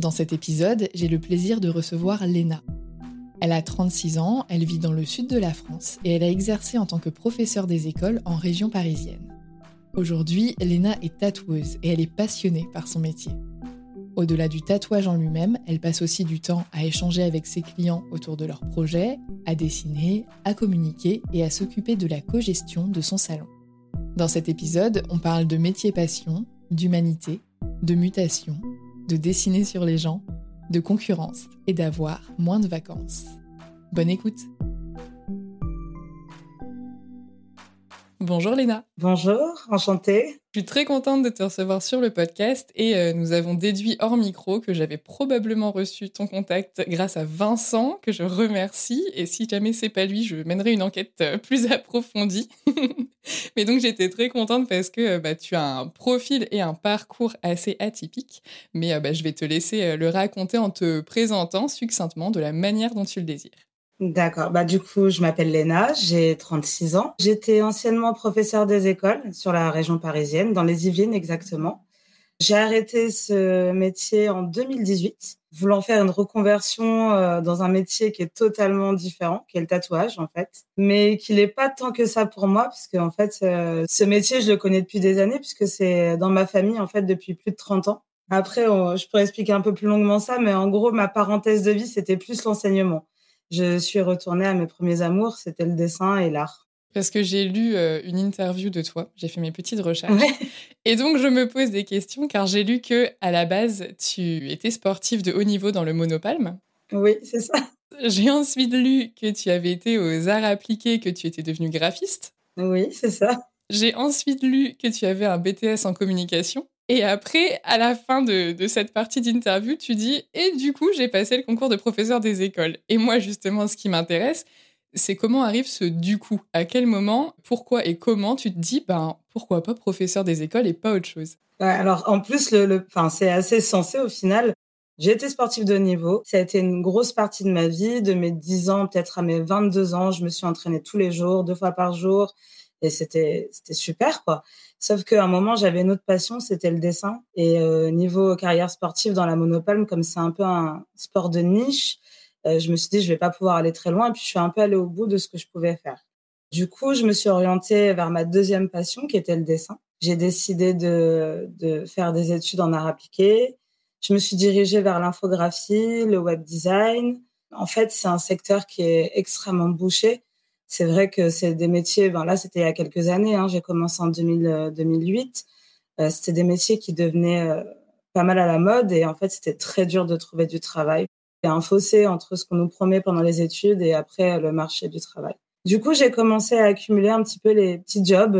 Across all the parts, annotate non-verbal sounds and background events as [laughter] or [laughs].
Dans cet épisode, j'ai le plaisir de recevoir Léna. Elle a 36 ans, elle vit dans le sud de la France et elle a exercé en tant que professeure des écoles en région parisienne. Aujourd'hui, Léna est tatoueuse et elle est passionnée par son métier. Au-delà du tatouage en lui-même, elle passe aussi du temps à échanger avec ses clients autour de leurs projets, à dessiner, à communiquer et à s'occuper de la co-gestion de son salon. Dans cet épisode, on parle de métier passion, d'humanité, de mutation de dessiner sur les gens, de concurrence et d'avoir moins de vacances. Bonne écoute Bonjour Léna. Bonjour, enchantée. Je suis très contente de te recevoir sur le podcast et euh, nous avons déduit hors micro que j'avais probablement reçu ton contact grâce à Vincent, que je remercie. Et si jamais c'est pas lui, je mènerai une enquête euh, plus approfondie. [laughs] Mais donc j'étais très contente parce que euh, bah, tu as un profil et un parcours assez atypiques. Mais bah, je vais te laisser le raconter en te présentant succinctement de la manière dont tu le désires. D'accord. Bah, du coup, je m'appelle Léna, j'ai 36 ans. J'étais anciennement professeur des écoles sur la région parisienne, dans les Yvelines exactement. J'ai arrêté ce métier en 2018, voulant faire une reconversion euh, dans un métier qui est totalement différent, qui est le tatouage en fait, mais qui n'est pas tant que ça pour moi, puisque en fait, euh, ce métier, je le connais depuis des années, puisque c'est dans ma famille en fait depuis plus de 30 ans. Après, je pourrais expliquer un peu plus longuement ça, mais en gros, ma parenthèse de vie, c'était plus l'enseignement je suis retournée à mes premiers amours, c'était le dessin et l'art. Parce que j'ai lu euh, une interview de toi, j'ai fait mes petites recherches. Et donc je me pose des questions car j'ai lu que à la base tu étais sportive de haut niveau dans le monopalme. Oui, c'est ça. J'ai ensuite lu que tu avais été aux arts appliqués, que tu étais devenue graphiste. Oui, c'est ça. J'ai ensuite lu que tu avais un BTS en communication. Et après, à la fin de, cette partie d'interview, tu dis Et du coup, j'ai passé le concours de professeur des écoles. Et moi, justement, ce qui m'intéresse, c'est comment arrive ce du coup À quel moment, pourquoi et comment tu te dis Ben, pourquoi pas professeur des écoles et pas autre chose? Alors, en plus, le, c'est assez sensé au final. J'ai été sportive de niveau. Ça a été une grosse partie de ma vie, de mes 10 ans, peut-être à mes 22 ans. Je me suis entraînée tous les jours, deux fois par jour. et c'était super quoi. Sauf qu'à un moment, j'avais une autre passion, c'était le dessin. Et euh, niveau carrière sportive dans la monopalme, comme c'est un peu un sport de niche, euh, je me suis dit je vais pas pouvoir aller très loin. Et puis je suis un peu allée au bout de ce que je pouvais faire. Du coup, je me suis orientée vers ma deuxième passion, qui était le dessin. J'ai décidé de, de faire des études en art appliqué. Je me suis dirigée vers l'infographie, le web design. En fait, c'est un secteur qui est extrêmement bouché c'est vrai que c'est des métiers, ben là c'était il y a quelques années, hein, j'ai commencé en 2000, 2008, euh, euh, c'était des métiers qui devenaient euh, pas mal à la mode et en fait c'était très dur de trouver du travail. Il y a un fossé entre ce qu'on nous promet pendant les études et après le marché du travail. Du coup, j'ai commencé à accumuler un petit peu les petits jobs.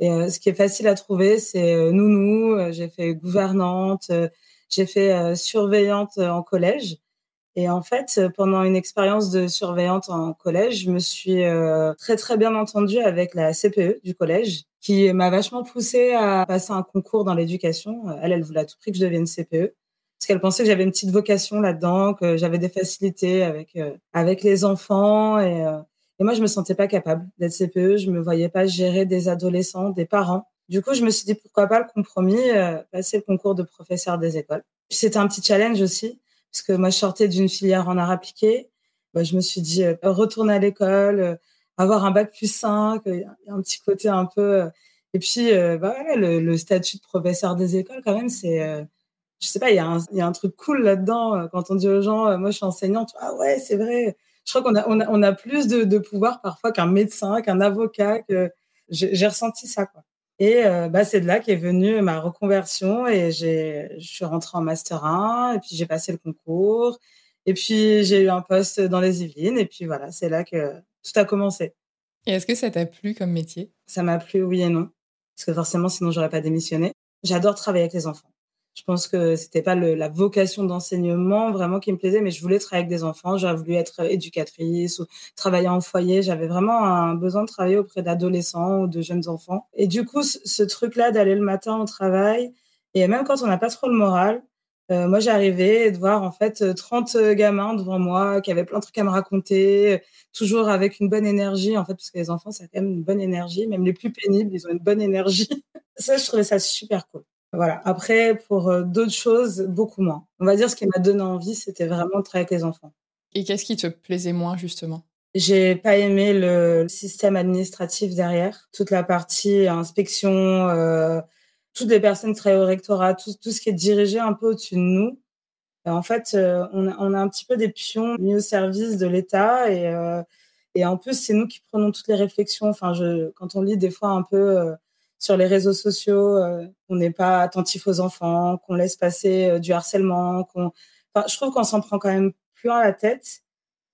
et ce qui est facile à trouver, c'est nounou. J'ai fait gouvernante. j'ai fait surveillante en collège. Et en fait, pendant une expérience de surveillante en collège, je me suis euh, très très bien entendue avec la CPE du collège, qui m'a vachement poussée à passer un concours dans l'éducation. Elle, elle voulait à tout prix que je devienne CPE, parce qu'elle pensait que j'avais une petite vocation là-dedans, que j'avais des facilités avec euh, avec les enfants, et, euh, et moi je me sentais pas capable d'être CPE. Je me voyais pas gérer des adolescents, des parents. Du coup, je me suis dit pourquoi pas le compromis, passer le concours de professeur des écoles. Puis c'était un petit challenge aussi parce que moi, je sortais d'une filière en art appliqué. Bah, je me suis dit, euh, retourner à l'école, euh, avoir un bac plus 5, il y a un petit côté un peu... Euh, et puis, bah, le, statut de professeur des écoles, quand même, c'est... je sais pas, il y, a un, truc cool là-dedans. Quand on dit aux gens, moi, je suis enseignante, ah ouais, c'est vrai. Je crois qu'on a, on a, on a plus de, de pouvoir parfois qu'un médecin, qu'un avocat. Que... J'ai ressenti ça, quoi. Et euh, bah, c'est de là qu'est venue ma reconversion et j'ai, je suis rentrée en master 1 et puis j'ai passé le concours et puis j'ai eu un poste dans les Yvelines et puis voilà, c'est là que tout a commencé. Et est-ce que ça t'a plu comme métier? Ça m'a plu, oui et non, parce que forcément sinon j'aurais pas démissionné. J'adore travailler avec les enfants. Je pense que c'était pas la vocation d'enseignement vraiment qui me plaisait, mais je voulais travailler avec des enfants. J'aurais voulu être éducatrice ou travailler en foyer. J'avais vraiment un besoin de travailler auprès d'adolescents ou de jeunes enfants. Et du coup, ce, truc-là d'aller le matin au travail, et même quand on n'a pas trop le moral, euh, moi j'arrivais de voir en fait 30 gamins devant moi qui avaient plein de trucs à me raconter, toujours avec une bonne énergie en fait, parce que les enfants ça a quand même une bonne énergie, même les plus pénibles, ils ont une bonne énergie. [laughs] ça, je trouvais ça super cool. Voilà. Après, pour euh, d'autres choses, beaucoup moins. On va dire ce qui m'a donné envie, c'était vraiment de travailler avec les enfants. Et qu'est-ce qui te plaisait moins, justement? J'ai pas aimé le système administratif derrière, toute la partie inspection, euh, toutes les personnes qui travaillent au rectorat, tout, tout ce qui est dirigé un peu au-dessus de nous. en fait, euh, on, a, on, a, un petit peu des pions mis au service de l'État et, euh, et en plus, c'est nous qui prenons toutes les réflexions. Enfin, je, quand on lit des fois un peu sur les réseaux sociaux, euh, on n'est pas attentif aux enfants, qu'on laisse passer euh, du harcèlement, qu'on, enfin, je trouve qu'on s'en prend quand même plus à la tête.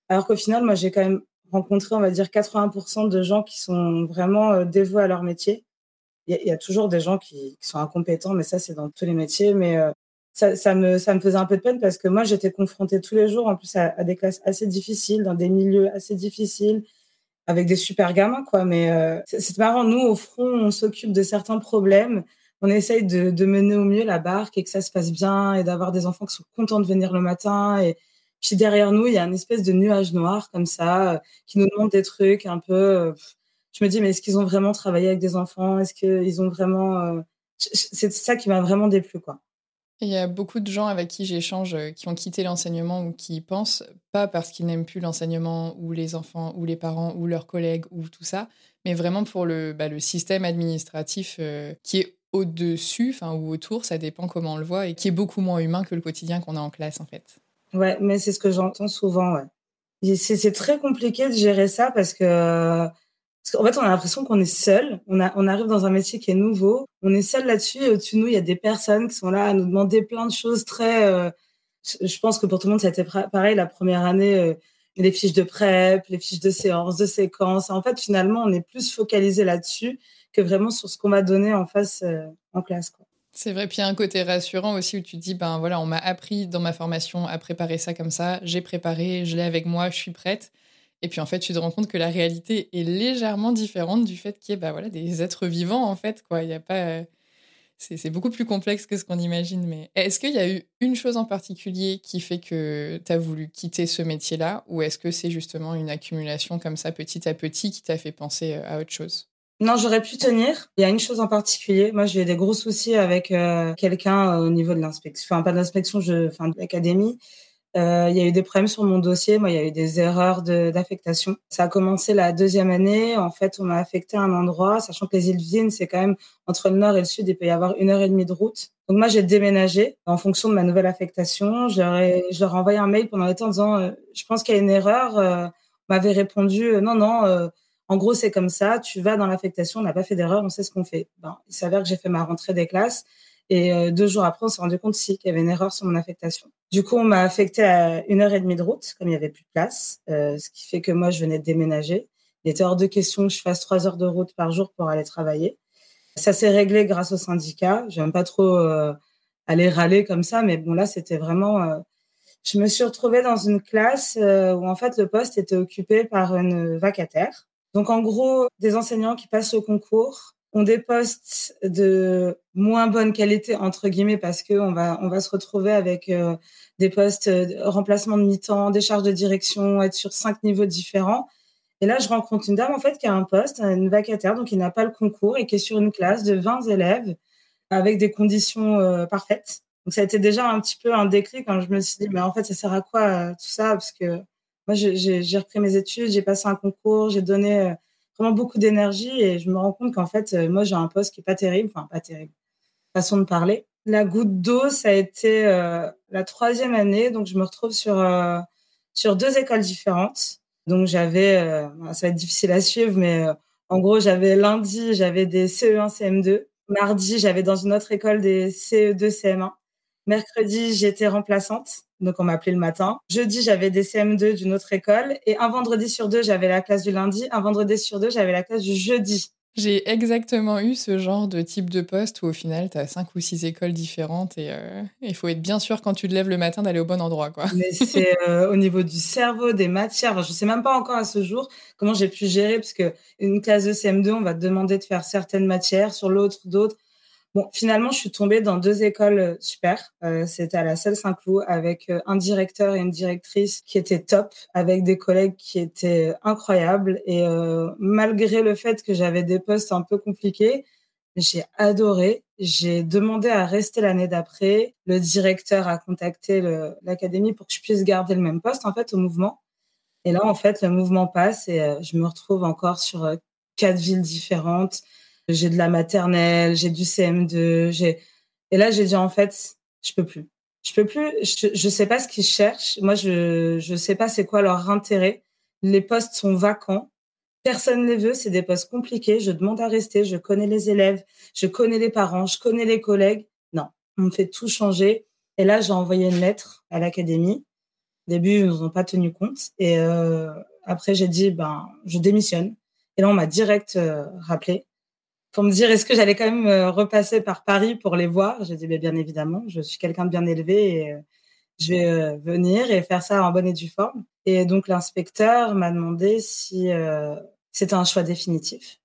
Alors qu'au final, moi, j'ai quand même rencontré, on va dire, 80% de gens qui sont vraiment euh, dévoués à leur métier. Il y, a toujours des gens qui, sont incompétents, mais ça, c'est dans tous les métiers. Mais ça, ça, me, ça me faisait un peu de peine parce que moi, j'étais confrontée tous les jours, en plus, à, des classes assez difficiles, dans des milieux assez difficiles avec des super gamins, quoi. Mais euh, c'est marrant. Nous, au front, on s'occupe de certains problèmes. On essaye de, de, mener au mieux la barque et que ça se passe bien et d'avoir des enfants qui sont contents de venir le matin. Et puis derrière nous, il y a une espèce de nuage noir comme ça euh, qui nous demande des trucs un peu. Euh, je me dis, mais est-ce qu'ils ont vraiment travaillé avec des enfants? Est-ce qu'ils ont vraiment C'est ça qui m'a vraiment déplu, quoi. Il y a beaucoup de gens avec qui j'échange euh, qui ont quitté l'enseignement ou qui pensent, pas parce qu'ils n'aiment plus l'enseignement ou les enfants ou les parents ou leurs collègues ou tout ça, mais vraiment pour le, bah, système administratif euh, qui est au-dessus ou autour, ça dépend comment on le voit, et qui est beaucoup moins humain que le quotidien qu'on a en classe en fait. Ouais, mais c'est ce que j'entends souvent. C'est très compliqué de gérer ça parce que parce qu'en fait, on a l'impression qu'on est seul. On, arrive dans un métier qui est nouveau. On est seul là-dessus. Et au-dessus de nous, il y a des personnes qui sont là à nous demander plein de choses très. Euh, je pense que pour tout le monde, ça a été pareil la première année. Euh, les fiches de prep, les fiches de séance, de séquence. En fait, finalement, on est plus focalisé là-dessus que vraiment sur ce qu'on va donner en face euh, en classe. C'est vrai, puis il y a un côté rassurant aussi où tu dis, ben voilà, on m'a appris dans ma formation à préparer ça comme ça, j'ai préparé, je l'ai avec moi, je suis prête. Et puis en fait, tu te rends compte que la réalité est légèrement différente du fait qu'il y ait bah, des êtres vivants en fait. Y a pas, euh, c'est, beaucoup plus complexe que ce qu'on imagine. Mais est-ce qu'il y a eu une chose en particulier qui fait que tu as voulu quitter ce métier-là? Ou est-ce que c'est justement une accumulation comme ça petit à petit qui t'a fait penser euh, à autre chose? Non, j'aurais pu tenir. Il y a une chose en particulier. Moi, j'ai eu des gros soucis avec euh, quelqu'un au niveau de l'inspection. Enfin, pas de l'inspection, je... enfin, de l'académie. Euh, il y a eu des problèmes sur mon dossier. Moi, il y a eu des erreurs d'affectation. Ça a commencé la deuxième année. En fait, on m'a affecté à un endroit, sachant que les îles Vines, c'est quand même entre le nord et le sud, il peut y avoir une heure et demie de route. Donc moi, j'ai déménagé en fonction de ma nouvelle affectation. Je leur ai, je leur ai envoyé un mail pendant l'été en disant, euh, je pense qu'il y a une erreur. Euh, m'avait répondu, euh, non, non. En gros, c'est comme ça. Tu vas dans l'affectation. On n'a pas fait d'erreur. On sait ce qu'on fait. Ben, il s'avère que j'ai fait ma rentrée des classes. Et euh, deux jours après, on s'est rendu compte si qu'il y avait une erreur sur mon affectation. Du coup, on m'a affecté à une heure et demie de route, comme il y avait plus de place, euh, ce qui fait que moi, je venais de déménager. Il était hors de question que je fasse trois heures de route par jour pour aller travailler. Ça s'est réglé grâce au syndicat. J'aime pas trop euh, aller râler comme ça, mais bon là, c'était vraiment. Euh, je me suis retrouvée dans une classe euh, où en fait le poste était occupé par une vacataire. Donc en gros, des enseignants qui passent au concours des postes de moins bonne qualité entre guillemets parce que on va on va se retrouver avec euh, des postes de remplacement de mi-temps, des charges de direction, être sur cinq niveaux différents. Et là, je rencontre une dame en fait qui a un poste, une vacataire, donc qui n'a pas le concours et qui est sur une classe de 20 élèves avec des conditions euh, parfaites. Donc ça a été déjà un petit peu un déclic quand je me suis dit mais en fait ça sert à quoi euh, tout ça? Parce que moi j'ai repris mes études, j'ai passé un concours, j'ai donné vraiment beaucoup d'énergie et je me rends compte qu'en fait, euh, moi, j'ai un poste qui est pas terrible, enfin pas terrible, façon de parler. La goutte d'eau, ça a été euh, la troisième année, donc je me retrouve sur euh, sur deux écoles différentes. Donc j'avais, euh, ça va être difficile à suivre, mais euh, en gros, j'avais lundi, j'avais des CE1, CM2. Mardi, j'avais dans une autre école des CE2, CM1. Mercredi, j'étais remplaçante. Donc, on m'appelait le matin. Jeudi, j'avais des CM2 d'une autre école. Et un vendredi sur deux, j'avais la classe du lundi. Un vendredi sur deux, j'avais la classe du jeudi. J'ai exactement eu ce genre de type de poste où au final, tu as cinq ou six écoles différentes et il euh, faut être bien sûr quand tu te lèves le matin d'aller au bon endroit. Quoi. Mais c'est [laughs] euh, au niveau du cerveau, des matières. Enfin, je ne sais même pas encore à ce jour comment j'ai pu gérer parce que une classe de CM2, on va te demander de faire certaines matières, sur l'autre d'autres. Bon, finalement, je suis tombée dans deux écoles euh, super. Euh, C'était à la Salle Saint-Cloud avec euh, un directeur et une directrice qui étaient top, avec des collègues qui étaient incroyables. Et malgré le fait que j'avais des postes un peu compliqués, j'ai adoré. J'ai demandé à rester l'année d'après. Le directeur a contacté l'académie pour que je puisse garder le même poste en fait au mouvement. Et là, en fait, le mouvement passe et je me retrouve encore sur quatre villes différentes j'ai de la maternelle, j'ai du CM2, j'ai et là j'ai dit en fait, je peux plus. Je peux plus, je, je sais pas ce qu'ils cherchent. Moi je je sais pas c'est quoi leur intérêt. Les postes sont vacants. Personne ne les veut, c'est des postes compliqués, je demande à rester, je connais les élèves, je connais les parents, je connais les collègues. Non, on me fait tout changer. Et là, j'ai envoyé une lettre à l'académie. Au début, ils nous ont pas tenu compte. Et euh, après, j'ai dit, ben, je démissionne. Et là, on m'a direct euh, rappelé pour me dire est-ce que j'allais quand même euh, repasser par Paris pour les voir? J'ai dit mais bien évidemment, je suis quelqu'un de bien élevé et euh, je vais euh, venir et faire ça en bonne et due forme. Et donc l'inspecteur m'a demandé si c'était un choix définitif.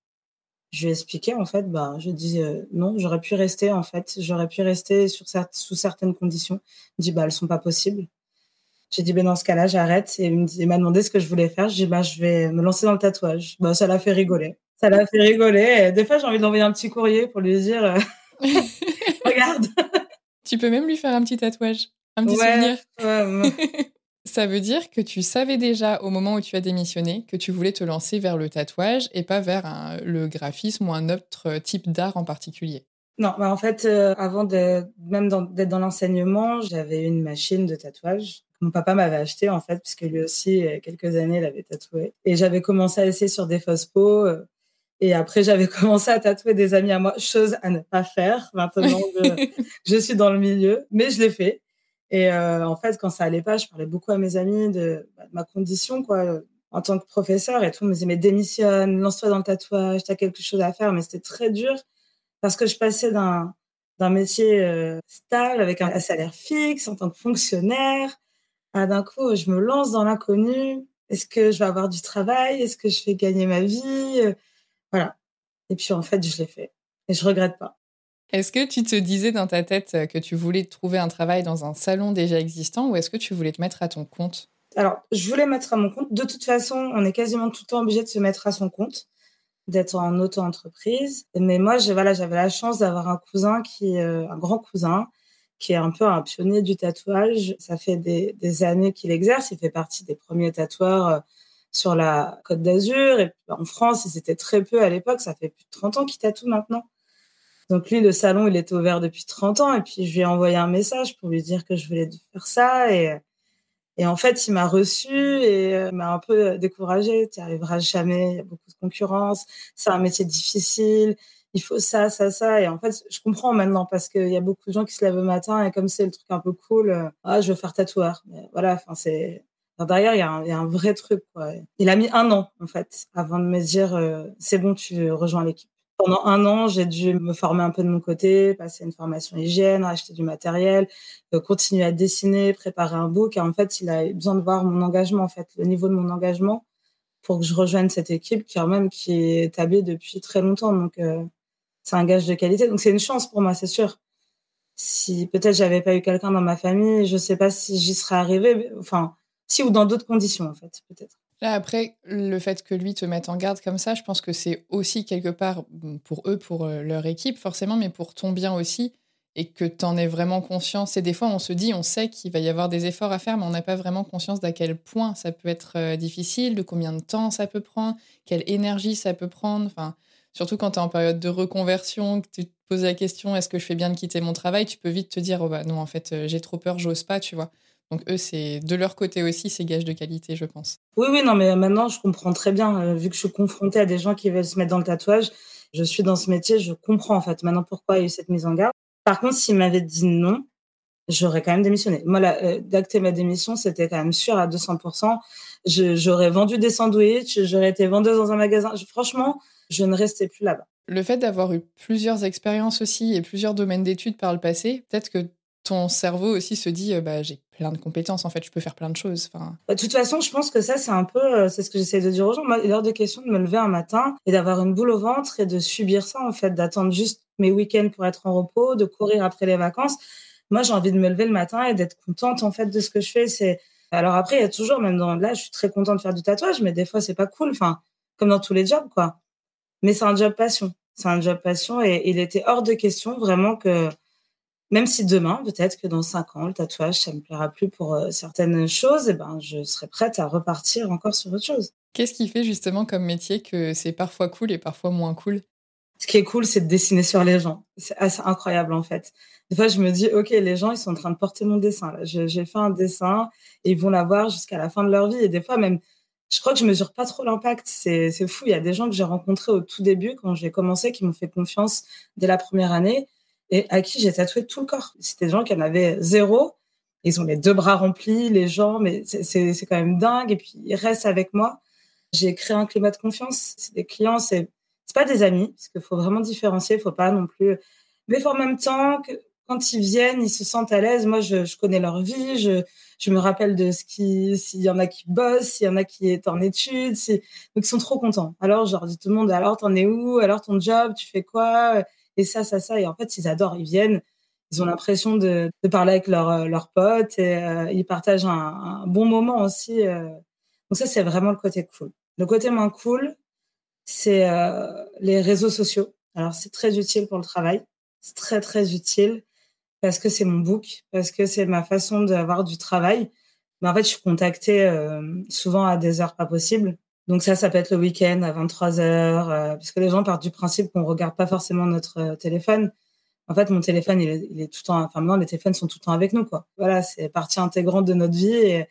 Je lui ai expliqué en fait, bah je dis non, j'aurais pu rester en fait, j'aurais pu rester sur sous certaines conditions. Il dit bah elles sont pas possibles. J'ai dit ben dans ce cas-là j'arrête et il m'a demandé ce que je voulais faire. Je dis bah je vais me lancer dans le tatouage. Bah ça l'a fait rigoler ça l'a fait rigoler. des fois, j'ai envie d'envoyer un petit courrier pour lui dire euh, [laughs] Regarde. Tu peux même lui faire un petit tatouage, un petit souvenir. [laughs] ça veut dire que tu savais déjà au moment où tu as démissionné que tu voulais te lancer vers le tatouage et pas vers le graphisme ou un autre type d'art en particulier. Non, bah en fait, euh, avant de, même d'être dans, l'enseignement, j'avais une machine de tatouage. Mon papa m'avait acheté en fait, puisque lui aussi, il y a quelques années, il avait tatoué. Et j'avais commencé à essayer sur des fausses peaux. Euh, et après, j'avais [laughs] commencé à tatouer des amis à moi, chose à ne pas faire. Maintenant, [laughs] je, je suis dans le milieu, mais je l'ai fait. Et euh, en fait, quand ça allait pas, je parlais beaucoup à mes amis de, bah, de ma condition, quoi, en tant que professeur et tout. On me disait, mais démissionne, lance-toi dans le tatouage, tu as quelque chose à faire. Mais c'était très dur parce que je passais d'un, d'un métier euh, stable avec un salaire fixe en tant que fonctionnaire à d'un coup, je me lance dans l'inconnu. Est-ce que je vais avoir du travail? Est-ce que je vais gagner ma vie? Voilà. Et puis en fait, je l'ai fait. Et je regrette pas. Est-ce que tu te disais dans ta tête que tu voulais trouver un travail dans un salon déjà existant ou est-ce que tu voulais te mettre à ton compte? Alors, je voulais mettre à mon compte. De toute façon, on est quasiment tout le temps obligé de se mettre à son compte. d'être en auto-entreprise. Mais moi, voilà, j'avais la chance d'avoir un cousin qui, euh, un grand cousin, qui est un peu un pionnier du tatouage. Ça fait des, des années qu'il exerce. Il fait partie des premiers tatoueurs euh, sur la Côte d'Azur. Et en France, c'était très peu à l'époque. Ça fait plus de 30 ans qu'il tatoue maintenant. Donc lui, le salon, il était ouvert depuis 30 ans. Et puis je lui ai envoyé un message pour lui dire que je voulais faire ça. Et, en fait, il m'a reçu et euh, m'a un peu découragé. Tu n'y arriveras jamais, il y a beaucoup de concurrence, c'est un métier difficile, il faut ça, ça, ça. Et en fait, je comprends maintenant parce qu'il y a beaucoup de gens qui se lèvent le matin et comme c'est le truc un peu cool, euh, ah, je veux faire tatoueur. Voilà, enfin, c'est. Derrière, il y, y, a un, vrai truc. Quoi. Il a mis un an, en fait, avant de me dire euh, c'est bon, tu rejoins l'équipe. Pendant un an, j'ai dû me former un peu de mon côté, passer une formation hygiène, acheter du matériel, euh, continuer à dessiner, préparer un book. Et en fait, il a besoin de voir mon engagement, en fait, le niveau de mon engagement pour que je rejoigne cette équipe qui, quand même, qui est établie depuis très longtemps. Donc, euh, c'est un gage de qualité. Donc, c'est une chance pour moi, c'est sûr. Si peut-être j'avais pas eu quelqu'un dans ma famille, je sais pas si j'y serais arrivée. Enfin, ou dans d'autres conditions, en fait, peut-être. Là, après, le fait que lui te mette en garde comme ça, je pense que c'est aussi quelque part pour eux, pour euh, leur équipe, forcément, mais pour ton bien aussi, et que tu en aies vraiment conscience. Et des fois, on se dit, on sait qu'il va y avoir des efforts à faire, mais on n'a pas vraiment conscience d'à quel point ça peut être euh, difficile, de combien de temps ça peut prendre, quelle énergie ça peut prendre. Enfin, surtout quand tu es en période de reconversion, que tu te poses la question, est-ce que je fais bien de quitter mon travail? Tu peux vite te dire, oh bah non, en fait, euh, j'ai trop peur, j'ose pas, tu vois. Donc eux, c'est de leur côté aussi, c'est gage de qualité, je pense. Oui, oui, non, mais maintenant, je comprends très bien. Euh, vu que je suis confrontée à des gens qui veulent se mettre dans le tatouage, je suis dans ce métier, je comprends en fait maintenant pourquoi il y a eu cette mise en garde. Par contre, s'il m'avait dit non, j'aurais quand même démissionné. Moi, euh, d'acter ma démission, c'était quand même sûr à 200%. j'aurais vendu des sandwichs, j'aurais été vendeuse dans un magasin. franchement, je ne restais plus là-bas. Le fait d'avoir eu plusieurs expériences aussi et plusieurs domaines d'études par le passé, peut-être que ton cerveau aussi se dit euh, bah, j'ai plein de compétences. En fait je peux faire plein de choses enfin. Bah, de toute façon je pense que ça c'est un peu euh, c'est ce que j'essaie de dire aux gens. Il est hors de question de me lever un matin et d'avoir une boule au ventre et de subir ça en fait d'attendre juste mes week-ends pour être en repos de courir après les vacances. Moi j'ai envie de me lever le matin et d'être contente en fait de ce que je fais. C'est alors après il y a toujours même dans là je suis très contente de faire du tatouage mais des fois c'est pas cool enfin comme dans tous les jobs quoi. Mais c'est un job passion. C'est un job passion et il était hors de question vraiment que même si demain, peut-être que dans cinq ans, le tatouage, ça me plaira plus pour euh, certaines choses, et eh ben, je serai prête à repartir encore sur autre chose. Qu'est-ce qui fait justement comme métier que c'est parfois cool et parfois moins cool? Ce qui est cool, c'est de dessiner sur les gens. C'est assez incroyable en fait. Des fois, je me dis, ok, les gens, ils sont en train de porter mon dessin. J'ai fait un dessin et ils vont l'avoir jusqu'à la fin de leur vie. Et des fois, même, je crois que je mesure pas trop l'impact. C'est fou. Il y a des gens que j'ai rencontrés au tout début, quand j'ai commencé, qui m'ont fait confiance dès la première année et à qui j'ai tatoué tout le corps. C'était des gens qui en avaient zéro. Ils ont les deux bras remplis, les jambes, mais c'est quand même dingue. Et puis, ils restent avec moi. J'ai créé un climat de confiance. C'est des clients, c'est pas des amis, parce qu'il faut vraiment différencier. Il faut pas non plus. Mais en même temps, quand ils viennent, ils se sentent à l'aise. Moi, je, connais leur vie. Je, je me rappelle de ce qui, s'il y en a qui bossent, s'il y en a qui est en études. Donc, ils sont trop contents. Alors, je leur dis tout le monde, alors, t'en es où? Alors, ton job, tu fais quoi? Et ça, ça, ça. Et en fait, ils adorent, ils viennent, ils ont l'impression de, parler avec leurs euh, potes et euh, ils partagent un, un, bon moment aussi. Euh. Donc ça, c'est vraiment le côté cool. Le côté moins cool, c'est les réseaux sociaux. Alors, c'est très utile pour le travail. C'est très, très utile parce que c'est mon book, parce que c'est ma façon d'avoir du travail. Mais en fait, je suis contactée souvent à des heures pas possibles. Donc ça, ça peut être le week-end à 23 heures, euh, parce que les gens partent du principe qu'on regarde pas forcément notre euh, téléphone. En fait, mon téléphone, il est, tout le temps. Enfin, maintenant, les téléphones sont tout le temps avec nous, quoi. Voilà, c'est partie intégrante de notre vie et,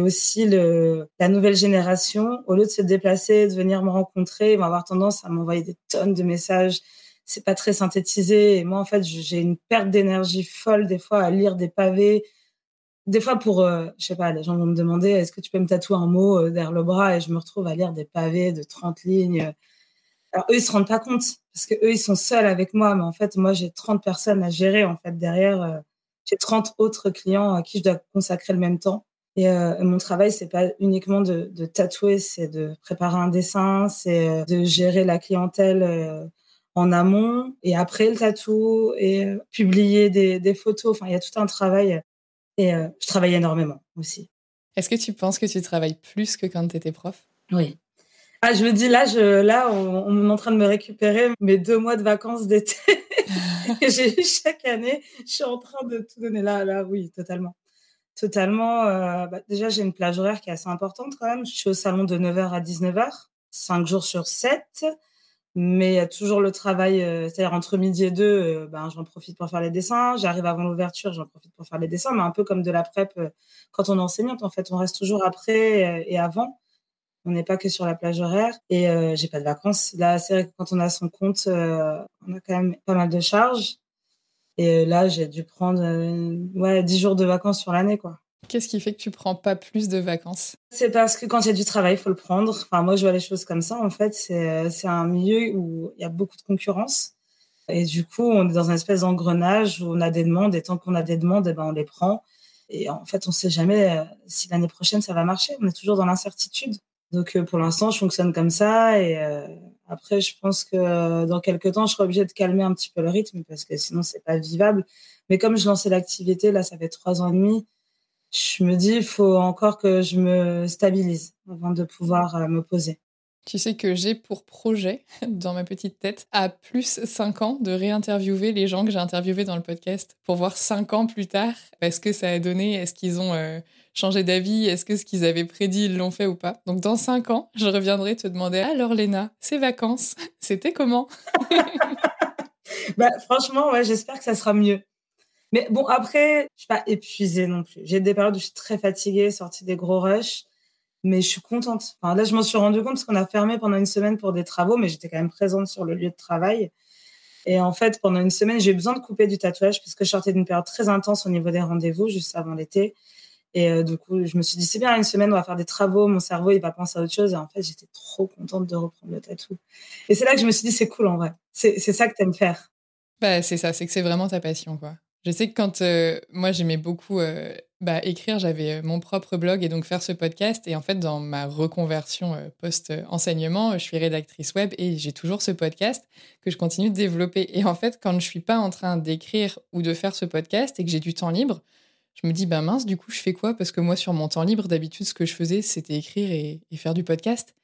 aussi la nouvelle génération, au lieu de se déplacer, de venir me rencontrer, ils vont avoir tendance à m'envoyer des tonnes de messages. C'est pas très synthétisé. Et moi, en fait, j'ai une perte d'énergie folle des fois à lire des pavés, des fois pour, euh, je sais pas, les gens vont me demander est-ce que tu peux me tatouer un mot euh, derrière le bras? Et je me retrouve à lire des pavés de 30 lignes. Alors eux ils se rendent pas compte parce que eux ils sont seuls avec moi, mais en fait moi j'ai 30 personnes à gérer en fait derrière. Euh, j'ai 30 autres clients à qui je dois consacrer le même temps. Et mon travail c'est pas uniquement de, tatouer, c'est de préparer un dessin, c'est de gérer la clientèle en amont et après le tatou et publier des photos. Enfin il y a tout un travail et euh, je travaille énormément aussi. Est-ce que tu penses que tu travailles plus que quand tu étais prof? Oui. Ah, je me dis là, je, là, on, est en train de me récupérer mes deux mois de vacances d'été [laughs] que j'ai eu chaque année. Je suis en train de tout donner là, là, oui, totalement. Totalement. Euh, bah, déjà, j'ai une plage horaire qui est assez importante quand même. Je suis au salon de 9h à 19h, 5 jours sur 7. Mais il y a toujours le travail, euh, c'est-à-dire entre midi et deux, euh, ben, j'en profite pour faire les dessins. J'arrive avant l'ouverture, j'en profite pour faire les dessins, mais un peu comme de la prep quand on est enseignante, en fait. On reste toujours après et avant. On n'est pas que sur la plage horaire et j'ai pas de vacances. Là, c'est vrai que quand on a son compte, on a quand même pas mal de charges. Et là, j'ai dû prendre ouais, 10 jours de vacances sur l'année, quoi. Qu'est-ce qui fait que tu prends pas plus de vacances? C'est parce que quand il y a du travail, il faut le prendre. Enfin, moi, je vois les choses comme ça. En fait, c'est un milieu où il y a beaucoup de concurrence. Et du coup, on est dans une espèce d'engrenage où on a des demandes. Et tant qu'on a des demandes, eh ben, on les prend. Et en fait, on ne sait jamais si l'année prochaine, ça va marcher. On est toujours dans l'incertitude. Donc, pour l'instant, je fonctionne comme ça. Et après, je pense que euh, dans quelques temps, je serai obligée de calmer un petit peu le rythme parce que sinon, c'est pas vivable. Mais comme je lançais l'activité, là, ça fait trois ans et demi, je me dis, il faut encore que je me stabilise avant de pouvoir euh, me poser. Tu sais que j'ai pour projet, [laughs] dans ma petite tête, à plus 5 ans, de réinterviewer les gens que j'ai interviewés dans le podcast pour voir 5 ans plus tard, est-ce que ça a donné, est-ce qu'ils ont euh, changé d'avis, est-ce que ce qu'ils avaient prédit, ils l'ont fait ou pas. Donc dans 5 ans, je reviendrai te demander, alors Léna, ces vacances, [laughs] c'était comment [laughs] bah, Franchement, ouais, j'espère que ça sera mieux. Mais bon, après, je suis pas épuisée non plus. J'ai des périodes où je suis très fatiguée, sortie des gros rushs mais je suis contente. Enfin, là, je m'en suis rendu compte parce qu'on a fermé pendant une semaine pour des travaux, mais j'étais quand même présente sur le lieu de travail. Et en fait, pendant une semaine, j'ai eu besoin de couper du tatouage parce que je sortais d'une période très intense au niveau des rendez-vous juste avant l'été. Et euh, du coup, je me suis dit, c'est bien, une semaine, on va faire des travaux, mon cerveau, il va penser à autre chose. Et en fait, j'étais trop contente de reprendre le tatou. Et c'est là que je me suis dit, c'est cool en vrai. C'est ça que tu aimes faire. Bah, c'est ça, c'est que c'est vraiment ta passion, quoi. Je sais que quand euh, moi j'aimais beaucoup euh, bah, écrire, j'avais euh, mon propre blog et donc faire ce podcast. Et en fait, dans ma reconversion post-enseignement, je suis rédactrice web et j'ai toujours ce podcast que je continue de développer. Et en fait, quand je suis pas en train d'écrire ou de faire ce podcast et que j'ai du temps libre, je me dis, ben mince, du coup, je fais quoi? Parce que moi, sur mon temps libre, d'habitude, ce que je faisais, c'était écrire et faire du podcast.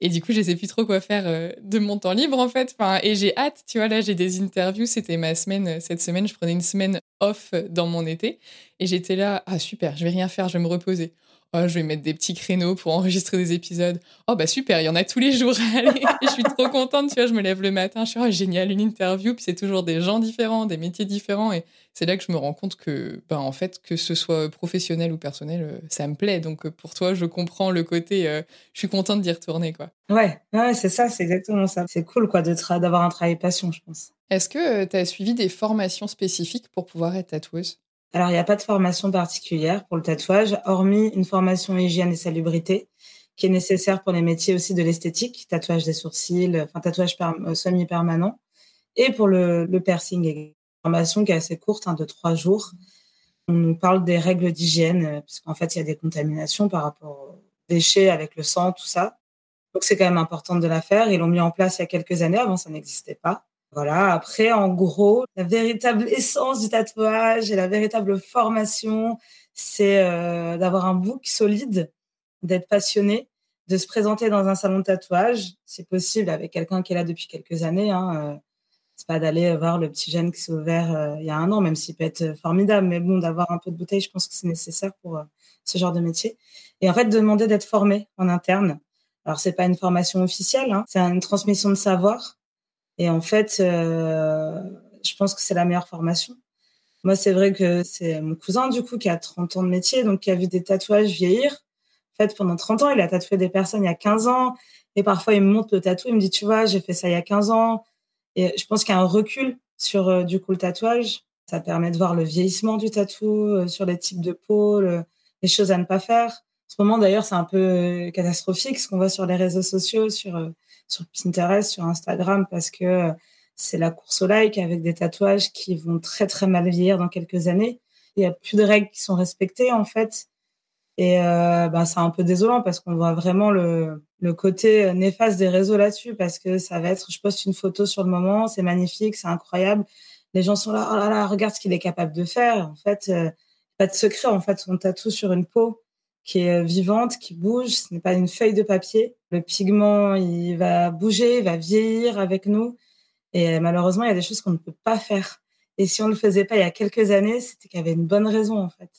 Et du coup, je sais plus trop quoi faire euh, de mon temps libre, en fait. Enfin, et j'ai hâte, tu vois, là, j'ai des interviews. C'était ma semaine, euh, cette semaine, je prenais une semaine off dans mon été. Et j'étais là, ah super, je vais rien faire, je vais me reposer. Oh, je vais mettre des petits créneaux pour enregistrer des épisodes. Oh, bah super, il y en a tous les jours. [laughs] Allez, je suis trop contente, tu vois, je me lève le matin, je suis, oh, génial, une interview, puis c'est toujours des gens différents, des métiers différents. Et c'est là que je me rends compte que, ben, en fait, que ce soit professionnel ou personnel, euh, ça me plaît. Donc, euh, pour toi, je comprends le côté, euh, je suis contente d'y retourner, quoi. Ouais, ouais c'est ça, c'est exactement ça. C'est cool, quoi, d'avoir un travail passion, je pense. Est-ce que tu as suivi des formations spécifiques pour pouvoir être tatoueuse? Alors, il n'y a pas de formation particulière pour le tatouage, hormis une formation hygiène et salubrité qui est nécessaire pour les métiers aussi de l'esthétique, tatouage des sourcils, enfin tatouage euh, semi-permanent, et pour le, le piercing. Une formation qui est assez courte, hein, de trois jours. On nous parle des règles d'hygiène, euh, puisqu'en fait, il y a des contaminations par rapport aux déchets avec le sang, tout ça. Donc, c'est quand même important de la faire. Ils l'ont mis en place il y a quelques années. Avant, ça n'existait pas. Voilà. Après, en gros, la véritable [laughs] essence du tatouage et la véritable formation, c'est euh, d'avoir un book solide, d'être passionné, de se présenter dans un salon de tatouage, c'est possible avec quelqu'un qui est là depuis quelques années. Hein, euh, c'est pas d'aller voir le petit jeune qui s'est ouvert euh, il y a un an, même s'il peut être formidable, mais bon, d'avoir un peu de bouteille, je pense que c'est nécessaire pour ce genre de métier. Et en fait, demander d'être formé en interne. Alors, c'est pas une formation officielle, hein, c'est une transmission de savoir et en fait, euh, je pense que c'est la meilleure formation. Moi, c'est vrai que c'est mon cousin, du coup, qui a 30 ans de métier, donc qui a vu des tatouages vieillir. En fait, pendant 30 ans, il a tatoué des personnes il y a 15 ans. Et parfois, il me montre le tatou, il me dit, tu vois, j'ai fait ça il y a 15 ans. Et je pense qu'il y a un recul sur, euh, du coup, le tatouage. Ça permet de voir le vieillissement du tatou, euh, sur les types de peau, les choses à ne pas faire. En ce moment, d'ailleurs, c'est un peu catastrophique ce qu'on voit sur les réseaux sociaux, sur sur Pinterest, sur Instagram, parce que c'est la course au like avec des tatouages qui vont très très mal vieillir dans quelques années. Il y a plus de règles qui sont respectées en fait. Et euh, bah, c'est un peu désolant parce qu'on voit vraiment le, le côté néfaste des réseaux là-dessus parce que ça va être, je poste une photo sur le moment, c'est magnifique, c'est incroyable. Les gens sont là, oh là là, regarde ce qu'il est capable de faire. En fait, euh, pas de secret. En fait, on tatoue sur une peau qui est vivante, qui bouge. Ce n'est pas une feuille de papier. Le pigment, il va bouger, il va vieillir avec nous. Et malheureusement, il y a des choses qu'on ne peut pas faire. Et si on ne le faisait pas il y a quelques années, c'était qu'il y avait une bonne raison, en fait.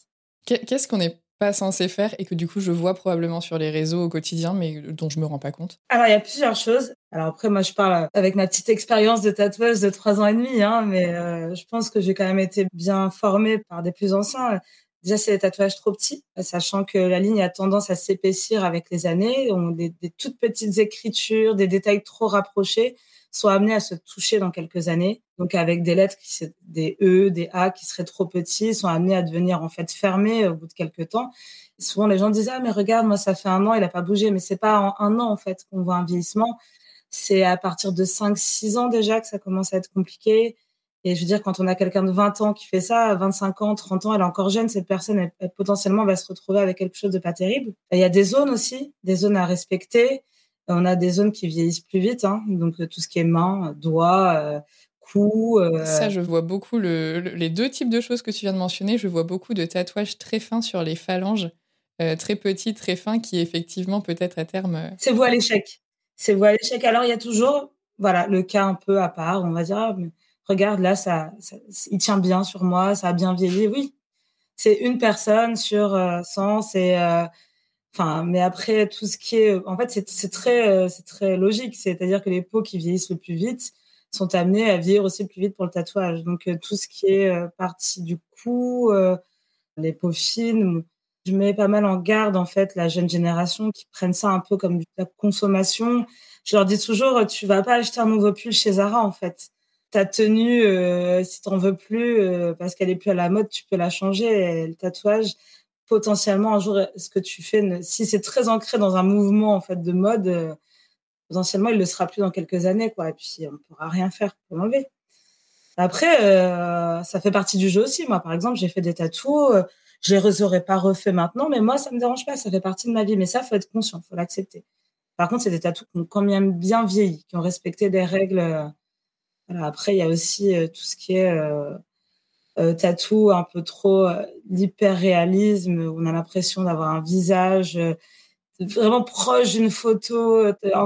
Qu'est-ce qu'on n'est pas censé faire et que du coup je vois probablement sur les réseaux au quotidien, mais dont je me rends pas compte? Alors il y a plusieurs choses. Alors après moi je parle avec ma petite expérience de tatoueuse de trois ans et demi, hein, mais euh, je pense que j'ai quand même été bien formée par des plus anciens. Déjà, c'est des tatouages trop petits, sachant que la ligne a tendance à s'épaissir avec les années. On, des, toutes petites écritures, des détails trop rapprochés sont amenés à se toucher dans quelques années. Donc avec des lettres, qui, des E, des A qui seraient trop petits, sont amenés à devenir en fait fermés au bout de quelques temps. Souvent les gens disent ah mais regarde moi ça fait un an il a pas bougé, mais c'est pas en un an en fait qu'on voit un vieillissement. C'est à partir de 5-6 ans déjà que ça commence à être compliqué. Et je veux dire, quand on a quelqu'un de 20 ans qui fait ça, 25 ans, 30 ans, elle est encore jeune, cette personne, elle, potentiellement va se retrouver avec quelque chose de pas terrible. il y a des zones aussi, des zones à respecter. On a des zones qui vieillissent plus vite, hein, donc euh, tout ce qui est main, doigts, euh, cou. Euh... Ça, je vois beaucoup le, les deux types de choses que tu viens de mentionner. Je vois beaucoup de tatouages très fins sur les phalanges, euh, très petits, très fins, qui effectivement peut-être à terme. C'est voie à l'échec. C'est voie à l'échec. Alors il y a toujours, voilà, le cas un peu à part. On va dire, ah, regarde là, ça, ça, il tient bien sur moi, ça a bien vieilli. Oui, c'est une personne sur 100, c'est Enfin, mais après tout ce qui est, en fait, c'est très, euh, c'est très logique. C'est-à-dire que les peaux qui vieillissent le plus vite sont amenées à vieillir aussi le plus vite pour le tatouage. Donc euh, tout ce qui est euh, partie du cou, les peaux fines, je mets pas mal en garde en fait la jeune génération qui prennent ça un peu comme de la consommation. Je leur dis toujours, tu vas pas acheter un nouveau pull chez Zara en fait. Ta tenue, euh, si t'en veux plus, parce qu'elle est plus à la mode, tu peux la changer. le tatouage, potentiellement un jour ce que tu fais si c'est très ancré dans un mouvement en fait de mode euh, potentiellement il le sera plus dans quelques années quoi. Et puis on pourra rien faire pour l'enlever. Après euh, ça fait partie du jeu aussi. Moi par exemple j'ai fait des tatous euh, je les aurais pas refait maintenant mais moi ça me dérange pas ça fait partie de ma vie. Mais ça faut être conscient faut l'accepter. Par contre c'est des tatous qui ont quand même bien vieilli qui ont respecté des règles après il y a aussi tout ce qui est euh, tatou un peu trop euh, d'hyper-réalisme. On a l'impression d'avoir un visage euh, vraiment proche d'une photo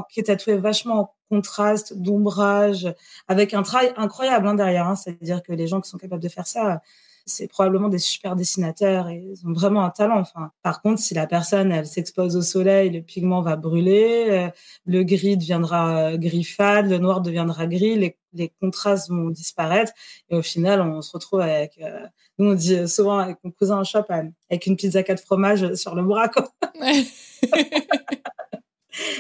qui est tatoué vachement en contraste, d'ombrage, avec un travail incroyable hein, derrière. Hein. C'est-à-dire que les gens qui sont capables de faire ça, c'est probablement des super dessinateurs et ils ont vraiment un talent. Enfin, par contre, si la personne elle s'expose au soleil, le pigment va brûler, euh, le gris deviendra euh, gris fade, le noir deviendra gris, les, les, contrastes vont disparaître et au final, on se retrouve avec euh, nous on dit souvent avec mon cousin en shop avec une pizza quatre fromages sur le bras quoi. [laughs]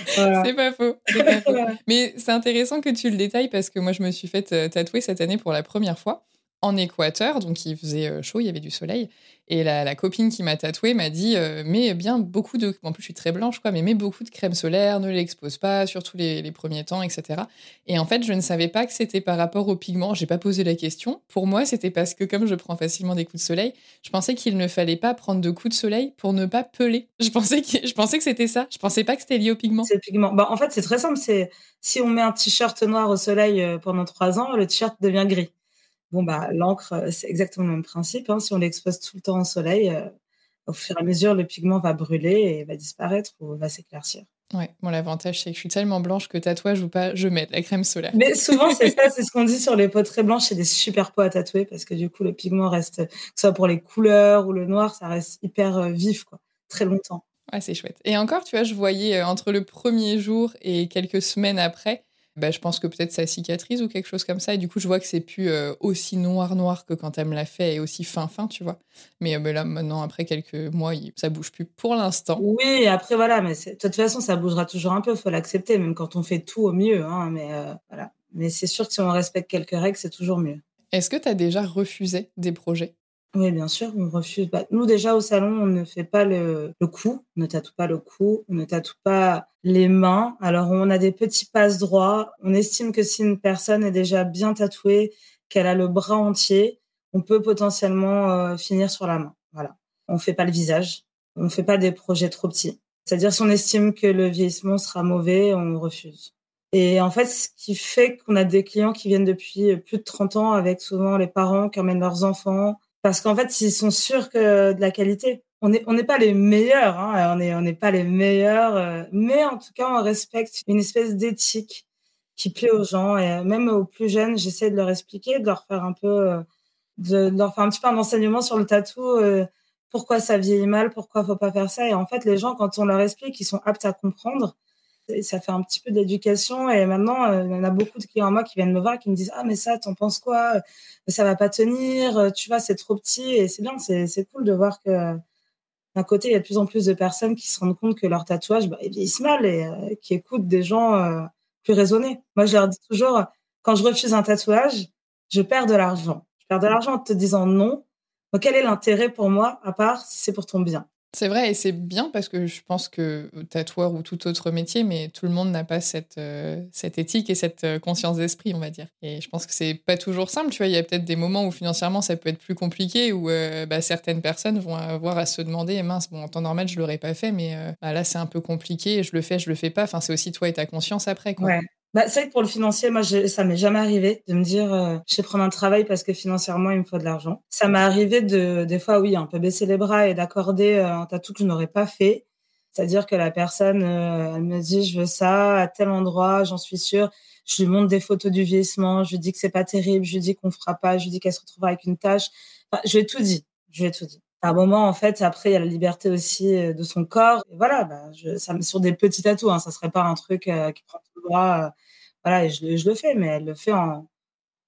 C'est pas, faux. [laughs] Mais c'est intéressant que tu le détailles parce que moi, je me suis fait tatouer cette année pour la première fois en Équateur, donc il faisait euh, chaud, il y avait du soleil. Et la, copine qui m'a tatoué m'a dit euh, mets bien beaucoup de. En plus, je suis très blanche, quoi, mais mets beaucoup de crème solaire, ne l'expose pas, surtout les, premiers temps, etc. Et en fait, je ne savais pas que c'était par rapport au pigment. J'ai pas posé la question. Pour moi, c'était parce que comme je prends facilement des coups de soleil, je pensais qu'il ne fallait pas prendre de coups de soleil pour ne pas peler. Je pensais que, je pensais que c'était ça. Je pensais pas que c'était lié au pigment. C'est pigment. Bah, en fait, c'est très simple. C'est si on met un t-shirt noir au soleil euh, pendant trois ans, le t-shirt devient gris. Bon, bah, l'encre, euh, c'est exactement le même principe. Hein. Si on l'expose tout le temps au soleil, euh, au fur et à mesure, le pigment va brûler et va disparaître ou va s'éclaircir. Ouais, bon, l'avantage, c'est que je suis tellement blanche que tatouage ou pas, je mets de la crème solaire. Mais souvent, c'est [laughs] ça, c'est ce qu'on dit sur les peaux très blanches, c'est des super peaux à tatouer parce que du coup, le pigment reste, que ce soit pour les couleurs ou le noir, ça reste hyper euh, vif, quoi, très longtemps. Ouais, c'est chouette. Et encore, tu vois, je voyais entre le premier jour et quelques semaines après, bah, je pense que peut-être ça cicatrise ou quelque chose comme ça. Et du coup, je vois que c'est plus euh, aussi noir-noir que quand elle me l'a fait et aussi fin-fin, tu vois. Mais euh, là, maintenant, après quelques mois, ça bouge plus pour l'instant. Oui, après, voilà. Mais de toute façon, ça bougera toujours un peu. Il faut l'accepter, même quand on fait tout au mieux. Hein, mais euh, voilà. Mais c'est sûr que si on respecte quelques règles, c'est toujours mieux. Est-ce que tu as déjà refusé des projets? Oui, bien sûr, on refuse. Bah, nous, déjà, au salon, on ne fait pas le, le cou, on ne tatoue pas le cou, on ne tatoue pas les mains. Alors, on a des petits passes droits. On estime que si une personne est déjà bien tatouée, qu'elle a le bras entier, on peut potentiellement euh, finir sur la main. Voilà. On fait pas le visage. On fait pas des projets trop petits. C'est-à-dire, si on estime que le vieillissement sera mauvais, on refuse. Et en fait, ce qui fait qu'on a des clients qui viennent depuis plus de 30 ans avec souvent les parents qui emmènent leurs enfants, parce qu'en fait, ils sont sûrs que de la qualité. on n'est on n'est pas les meilleurs, hein, on n'est on n'est pas les meilleurs, euh, mais en tout cas, on respecte une espèce d'éthique qui plaît aux gens et même aux plus jeunes, j'essaie de leur expliquer, de leur faire un peu, euh, de, leur faire un petit peu un enseignement sur le tatou, euh, pourquoi ça vieillit mal, pourquoi faut pas faire ça. Et en fait, les gens, quand on leur explique, ils sont aptes à comprendre. Ça fait un petit peu d'éducation. Et maintenant, il y en a beaucoup de clients à moi qui viennent me voir, qui me disent ah mais ça, t'en penses quoi? Ça va pas tenir, tu vois, c'est trop petit. Et c'est bien, c'est cool de voir que d'un côté, il y a de plus en plus de personnes qui se rendent compte que leur tatouage, bah, ils vieillissent mal et euh, qui écoutent des gens euh, plus raisonnés. Moi, je leur dis toujours, quand je refuse un tatouage, je perds de l'argent. Je perds de l'argent en te disant non. Donc, quel est l'intérêt pour moi, à part si c'est pour ton bien? C'est vrai et c'est bien parce que je pense que tatoueur ou tout autre métier, mais tout le monde n'a pas cette, euh, cette éthique et cette euh, conscience d'esprit, on va dire. Et je pense que c'est pas toujours simple, tu vois. Il y a peut-être des moments où financièrement ça peut être plus compliqué, où euh, bah, certaines personnes vont avoir à se demander, mince, bon, en temps normal, je l'aurais pas fait, mais bah, là c'est un peu compliqué, je le fais, je le fais pas. Enfin, c'est aussi toi et ta conscience après, quoi. Bah, c'est vrai que pour le financier, moi, je, ça m'est jamais arrivé de me dire, euh, je vais prendre un travail parce que financièrement, il me faut de l'argent. Ça m'est arrivé de, des fois, oui, un peu baisser les bras et d'accorder euh, un tatou que je n'aurais pas fait. C'est-à-dire que la personne, euh, elle me dit, je veux ça à tel endroit, j'en suis sûre. Je lui montre des photos du vieillissement, je lui dis que c'est pas terrible, je lui dis qu'on fera pas, je lui dis qu'elle se retrouvera avec une tâche. Enfin, je lui ai tout dit. Je lui ai tout dit. À un moment, en fait, après, il y a la liberté aussi de son corps. Voilà, bah, je, ça sur des petits tatous, hein, ça serait pas un truc qui prend tout le bras voilà, je, je, le fais, mais elle le fait en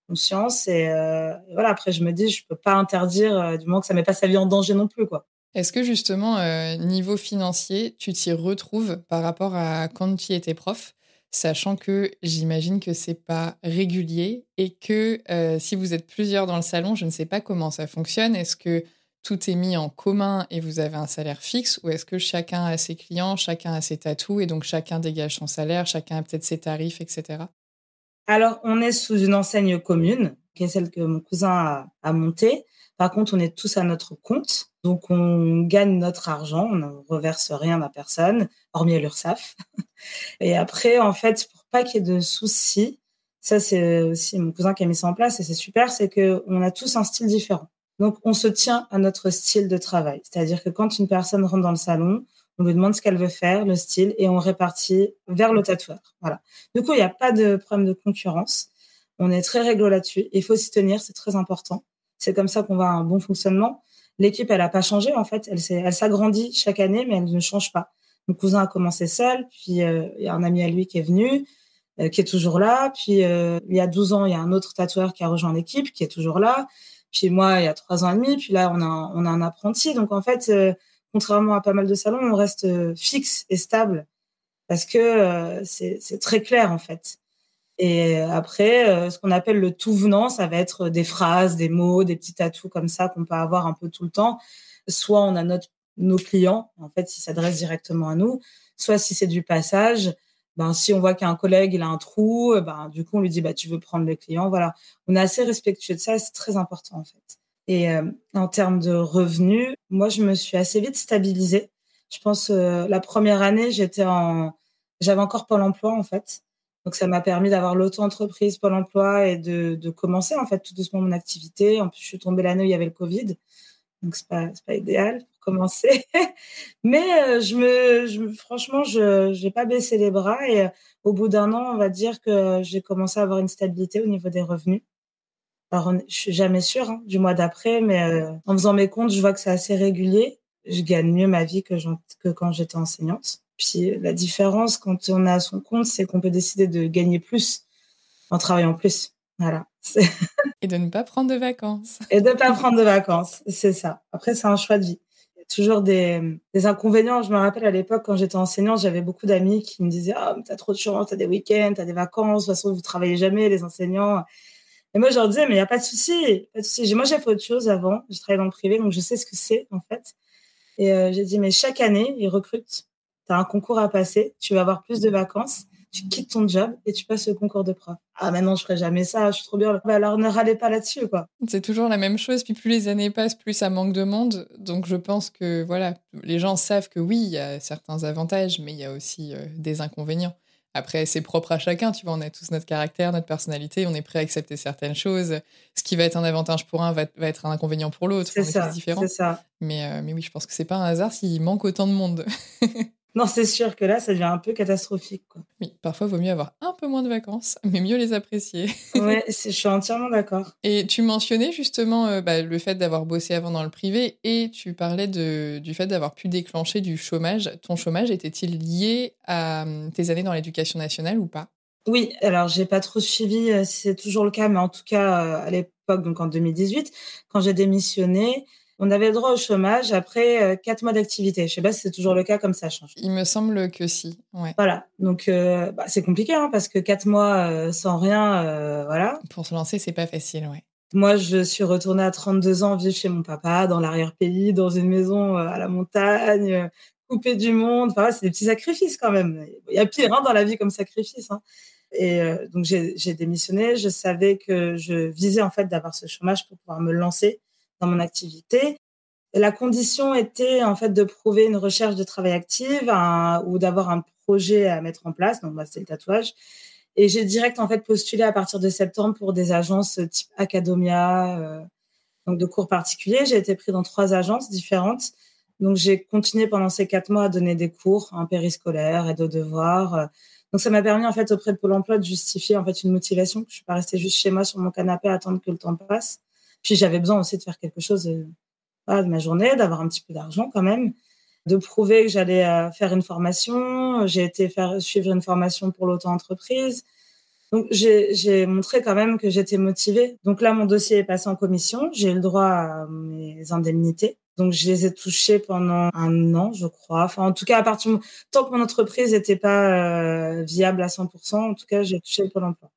conscience. Et, euh, voilà, après, je me dis, je peux pas interdire euh, du moment que ça met pas sa vie en danger non plus, quoi. Est-ce que justement, euh, niveau financier, tu t'y retrouves par rapport à quand tu étais prof Sachant que j'imagine que c'est pas régulier et que si vous êtes plusieurs dans le salon, je ne sais pas comment ça fonctionne. Est-ce que tout est mis en commun et vous avez un salaire fixe ou est-ce que chacun a ses clients, chacun a ses tatous et donc chacun dégage son salaire, chacun a peut-être ses tarifs, etc. Alors, on est sous une enseigne commune, qui est celle que mon cousin a, montée. Par contre, on est tous à notre compte. Donc, on gagne notre argent. On ne reverse rien à personne, hormis l'URSSAF. [laughs] Et après, en fait, pour pas qu'il y ait de soucis, ça, c'est aussi mon cousin qui a mis ça en place et c'est super, c'est qu'on a tous un style différent. Donc, on se tient à notre style de travail. C'est-à-dire que quand une personne rentre dans le salon, on lui demande ce qu'elle veut faire, le style, et on répartit vers le tatoueur. Voilà. Du coup, il n'y a pas de problème de concurrence. On est très réglo là-dessus. Il faut s'y tenir, c'est très important. C'est comme ça qu'on va à un bon fonctionnement. L'équipe, elle n'a pas changé, en fait. Elle, s'agrandit chaque année, mais elle ne change pas. Mon cousin a commencé seul, puis euh, il y a un ami à lui qui est venu, euh, qui est toujours là. Puis euh, il y a 12 ans, il y a un autre tatoueur qui a rejoint l'équipe, qui est toujours là. Puis moi, il y a trois ans et demi, puis là, on a, on a un apprenti. Donc, en fait, euh, contrairement à pas mal de salons, on reste euh, fixe et stable parce que euh, c'est très clair, en fait. Et après, ce qu'on appelle le tout venant, ça va être des phrases, des mots, des petits atouts comme ça qu'on peut avoir un peu tout le temps. Soit on a notre, nos clients, en fait, ils s'adressent directement à nous. Soit si c'est du passage, ben, si on voit qu'un collègue il a un trou, euh, ben, du coup on lui dit bah tu veux prendre le client, voilà. On est assez respectueux de ça, c'est très important en fait. Et euh, en termes de revenus, moi je me suis assez vite stabilisée. Je pense euh, la première année j'étais en, j'avais encore Pôle Emploi en fait, donc ça m'a permis d'avoir l'auto-entreprise Pôle Emploi et de, de commencer en fait tout doucement mon activité. En plus je suis tombée l'année où il y avait le Covid, donc c'est pas pas idéal pour commencer. [laughs] Mais euh, je me, je, franchement, je n'ai pas baissé les bras et euh, au bout d'un an, on va dire que j'ai commencé à avoir une stabilité au niveau des revenus. Alors, je suis jamais sûre hein, du mois d'après, mais euh, en faisant mes comptes, je vois que c'est assez régulier. Je gagne mieux ma vie que, que quand j'étais enseignante. Puis la différence quand on a son compte, c'est qu'on peut décider de gagner plus en travaillant plus. Voilà. [laughs] Et de ne pas prendre de vacances. Et de ne pas prendre de vacances, c'est ça. Après, c'est un choix de vie. Il y a toujours des, des inconvénients. Je me rappelle à l'époque, quand j'étais enseignante, j'avais beaucoup d'amis qui me disaient Ah, oh, t'as trop de chance, t'as des week-ends, t'as des vacances, de toute façon, vous travaillez jamais, les enseignants. Et moi, je leur disais Mais il n'y a pas de souci. Pas de souci. Moi, j'ai fait autre chose avant. J'ai travaillé dans le privé, donc je sais ce que c'est, en fait. Et euh, j'ai dit Mais chaque année, ils recrutent. Tu as un concours à passer, tu vas avoir plus de vacances tu quittes ton job et tu passes le concours de prof. Ah, maintenant, je ferai jamais ça, je suis trop bien. Bah, alors, ne râlez pas là-dessus, quoi. C'est toujours la même chose. Puis plus les années passent, plus ça manque de monde. Donc, je pense que, voilà, les gens savent que oui, il y a certains avantages, mais il y a aussi euh, des inconvénients. Après, c'est propre à chacun, tu vois, on a tous notre caractère, notre personnalité, on est prêt à accepter certaines choses. Ce qui va être un avantage pour un va, être un inconvénient pour l'autre. C'est ça, c'est ça. Mais, euh, mais oui, je pense que c'est pas un hasard s'il manque autant de monde. [laughs] Non, c'est sûr que là, ça devient un peu catastrophique. Quoi. Oui, parfois, il vaut mieux avoir un peu moins de vacances, [laughs] mais mieux les apprécier. [laughs] oui, je suis entièrement d'accord. Et tu mentionnais justement euh, bah, le fait d'avoir bossé avant dans le privé et tu parlais de, du fait d'avoir pu déclencher du chômage. Ton chômage était-il lié à hum, tes années dans l'éducation nationale ou pas? Oui, alors j'ai pas trop suivi euh, si c'est toujours le cas, mais en tout cas, euh, à l'époque, donc en 2018, quand j'ai démissionné, on avait le droit au chômage après euh, quatre mois d'activité. Je sais pas si c'est toujours le cas, comme ça change. Il me semble que si. Ouais. Voilà. Donc euh, bah, c'est compliqué hein, parce que quatre mois euh, sans rien, voilà. Pour se lancer, c'est pas facile, ouais. Moi, je suis retournée à 32 ans vivre chez mon papa dans l'arrière-pays, dans une maison à la montagne, coupée du monde. Enfin, c'est des petits sacrifices quand même. Il y a pire hein, dans la vie comme sacrifice. Hein. Et donc j'ai démissionné. Je savais que je visais en fait d'avoir ce chômage pour pouvoir me lancer dans mon activité. La condition était en fait de prouver une recherche de travail active ou d'avoir un projet à mettre en place. Donc, moi, c'est le tatouage. Et j'ai direct en fait postulé à partir de septembre pour des agences type Academia, euh, donc de cours particuliers. J'ai été pris dans trois agences différentes. Donc j'ai continué pendant ces quatre mois à donner des cours en périscolaire, et de devoirs. Donc ça m'a permis en fait auprès de Pôle Emploi de justifier en fait une motivation. Je suis pas restée juste chez moi sur mon canapé à attendre que le temps passe. Puis j'avais besoin aussi de faire quelque chose euh, de ma journée, d'avoir un petit peu d'argent quand même, de prouver que j'allais euh, faire une formation. J'ai été faire suivre une formation pour l'auto-entreprise. Donc j'ai montré quand même que j'étais motivée. Donc là, mon dossier est passé en commission. J'ai eu le droit à mes indemnités. Donc je les ai touchées pendant un an, je crois. Enfin, en tout cas, à partir tant que mon entreprise n'était pas euh, viable à 100%, en tout cas, j'ai touché le Pôle Emploi.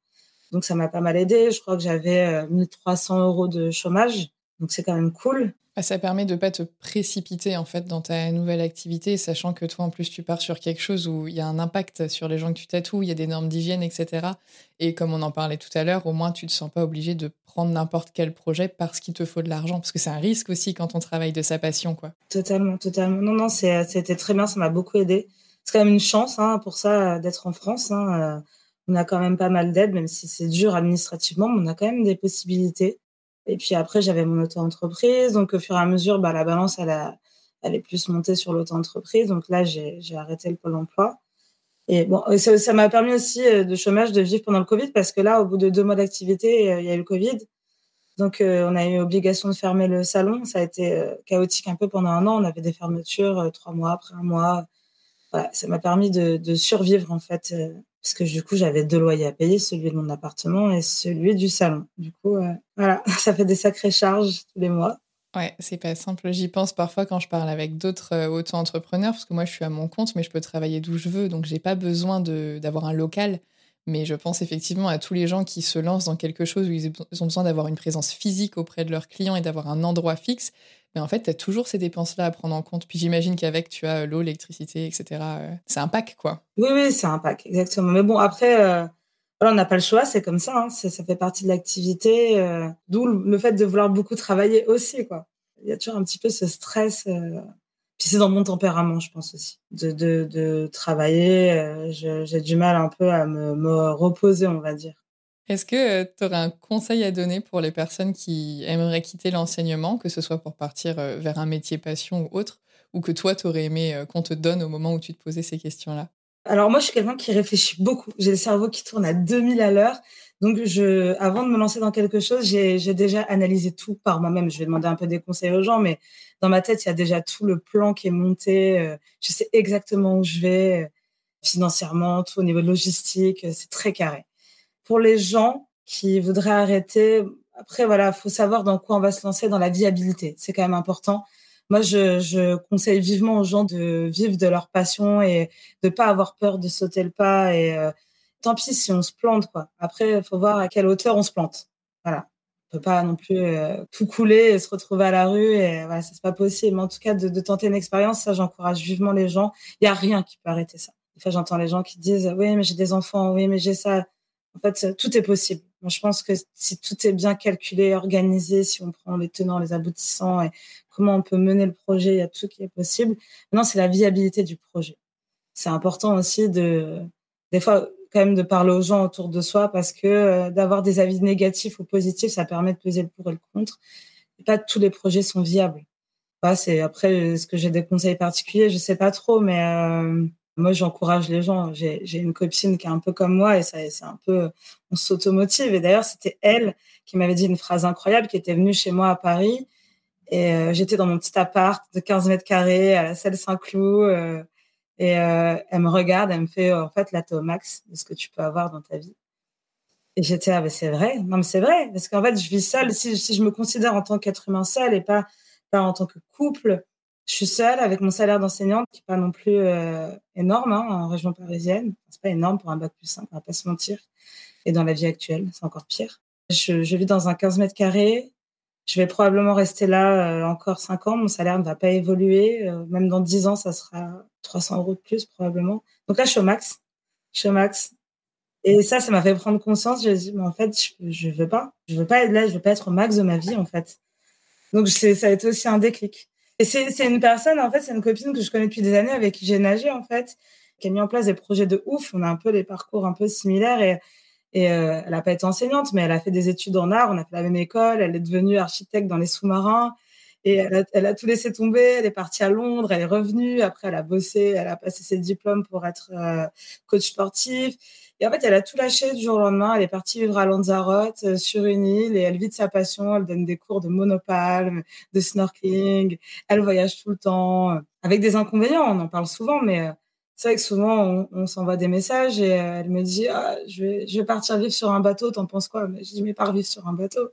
Donc ça m'a pas mal aidé. Je crois que j'avais 1300 euh, euros de chômage. Donc c'est quand même cool. Ah, ça permet de pas te précipiter en fait dans ta nouvelle activité, sachant que toi en plus tu pars sur quelque chose où il y a un impact sur les gens que tu tatoues, il y a des normes d'hygiène, etc. Et comme on en parlait tout à l'heure, au moins tu te sens pas obligé de prendre n'importe quel projet parce qu'il te faut de l'argent, parce que c'est un risque aussi quand on travaille de sa passion, quoi. Totalement, totalement. Non, non, c'était très bien, ça m'a beaucoup aidé. C'est quand même une chance hein, pour ça d'être en France. Hein, euh, on a quand même pas mal d'aide, même si c'est dur administrativement, mais on a quand même des possibilités. Et puis après, j'avais mon auto-entreprise. Donc, au fur et à mesure, bah, la balance, elle, est plus montée sur l'auto-entreprise. Donc là, j'ai arrêté le pôle emploi. Et bon, ça m'a permis aussi euh, de chômage de vivre pendant le Covid parce que là, au bout de deux mois d'activité, euh, il y a eu le Covid. Donc, euh, on a eu obligation de fermer le salon. Ça a été chaotique un peu pendant un an. On avait des fermetures trois mois après un mois. Ça m'a permis de, survivre en fait parce que du coup j'avais deux loyers à payer, celui de mon appartement et celui du salon. Du coup, euh, voilà, [laughs] ça fait des sacrées charges tous les mois. Ouais, c'est pas simple. J'y pense parfois quand je parle avec d'autres euh, auto-entrepreneurs, parce que moi je suis à mon compte, mais je peux travailler d'où je veux, donc j'ai pas besoin d'avoir un local. Mais je pense effectivement à tous les gens qui se lancent dans quelque chose où ils ont besoin d'avoir une présence physique auprès de leurs clients et d'avoir un endroit fixe. Mais en fait, tu as toujours ces dépenses-là à prendre en compte. Puis j'imagine qu'avec, tu as l'eau, l'électricité, etc. Euh, c'est un pack, quoi. Oui, oui, c'est un pack, exactement. Mais bon, après, euh, on n'a pas le choix, c'est comme ça. Hein. Ça fait partie de l'activité. Euh, d'où le fait de vouloir beaucoup travailler aussi, quoi. Il y a toujours un petit peu ce stress. Puis c'est dans mon tempérament, je pense aussi, de, de, travailler. J'ai du mal un peu à me reposer, on va dire. Est-ce que tu aurais un conseil à donner pour les personnes qui aimeraient quitter l'enseignement, que ce soit pour partir vers un métier passion ou autre, ou que toi, tu aurais aimé qu'on te donne au moment où tu te posais ces questions-là? Alors moi, je suis quelqu'un qui réfléchit beaucoup. J'ai le cerveau qui tourne à 2000 à l'heure. Donc, avant de me lancer dans quelque chose, j'ai déjà analysé tout par moi-même. Je vais demander un peu des conseils aux gens, mais dans ma tête, il y a déjà tout le plan qui est monté. Je sais exactement où je vais financièrement, tout au niveau logistique. C'est très carré pour les gens qui voudraient arrêter, après, voilà, faut savoir dans quoi on va se lancer dans la viabilité. C'est quand même important. Moi, je, conseille vivement aux gens de vivre de leur passion et de pas avoir peur de sauter le pas. Et euh, tant pis si on se plante, quoi. Après, il faut voir à quelle hauteur on se plante. Voilà. On peut pas non plus euh, tout couler et se retrouver à la rue. Et voilà, c'est pas possible. Mais en tout cas, de, tenter une expérience, ça, j'encourage vivement les gens. Il y a rien qui peut arrêter ça. Des j'entends les gens qui disent, oui, mais j'ai des enfants. Oui, mais j'ai ça. En fait, tout est possible. Moi, je pense que si tout est bien calculé, organisé, si on prend les tenants, les aboutissants et comment on peut mener le projet, il y a tout qui est possible. Maintenant, c'est la viabilité du projet. C'est important aussi de des fois quand même de parler aux gens autour de soi parce que euh, d'avoir des avis négatifs ou positifs, ça permet de peser le pour et le contre. Pas tous les projets sont viables. c'est après est-ce que j'ai des conseils particuliers, je sais pas trop, mais euh, moi j'encourage les gens. J'ai une copine qui est un peu comme moi et c'est un peu on s'automotive. Et d'ailleurs c'était elle qui m'avait dit une phrase incroyable, qui était venue chez moi à Paris et euh, j'étais dans mon petit appart de 15 mètres carrés à la salle Saint-Cloud. Et euh, elle me regarde, elle me fait, en fait, là, t'es au max de ce que tu peux avoir dans ta vie. Et j'étais, ah, mais c'est vrai. Non, mais c'est vrai. Parce qu'en fait, je vis seule. Si, si je me considère en tant qu'être humain seul et pas, pas en tant que couple, je suis seule avec mon salaire d'enseignante qui n'est pas non plus euh, énorme hein, en région parisienne. C'est pas énorme pour un bac plus simple, on va pas se mentir. Et dans la vie actuelle, c'est encore pire. Je, je vis dans un 15 mètres carrés je vais probablement rester là euh, encore cinq ans. Mon salaire ne va pas évoluer. Euh, même dans dix ans, ça sera 300 euros de plus probablement. Donc là, je suis au max. Je suis au max. Et ça, ça m'a fait prendre conscience. J'ai dit, mais en fait, je, ne veux pas. Je veux pas être là. Je veux pas être au max de ma vie, en fait. Donc ça a été aussi un déclic. Et c'est une personne, en fait, c'est une copine que je connais depuis des années avec qui j'ai nagé, en fait, qui a mis en place des projets de ouf. On a un peu des parcours un peu similaires et et euh, elle n'a pas été enseignante, mais elle a fait des études en art. On a fait la même école. Elle est devenue architecte dans les sous-marins. Et elle a, tout laissé tomber. Elle est partie à Londres. Elle est revenue. Après, elle a bossé. Elle a passé ses diplômes pour être euh, coach sportif. Et en fait, elle a tout lâché du jour au lendemain. Elle est partie vivre à Lanzarote, euh, sur une île, et elle vit de sa passion. Elle donne des cours de monopalme, de snorkeling. Elle voyage tout le temps, avec des inconvénients. On en parle souvent, mais c'est vrai que souvent, on, s'envoie des messages et euh, elle me dit ah, je, vais, partir vivre sur un bateau, t'en penses quoi? Je dis Mais pars vivre sur un bateau.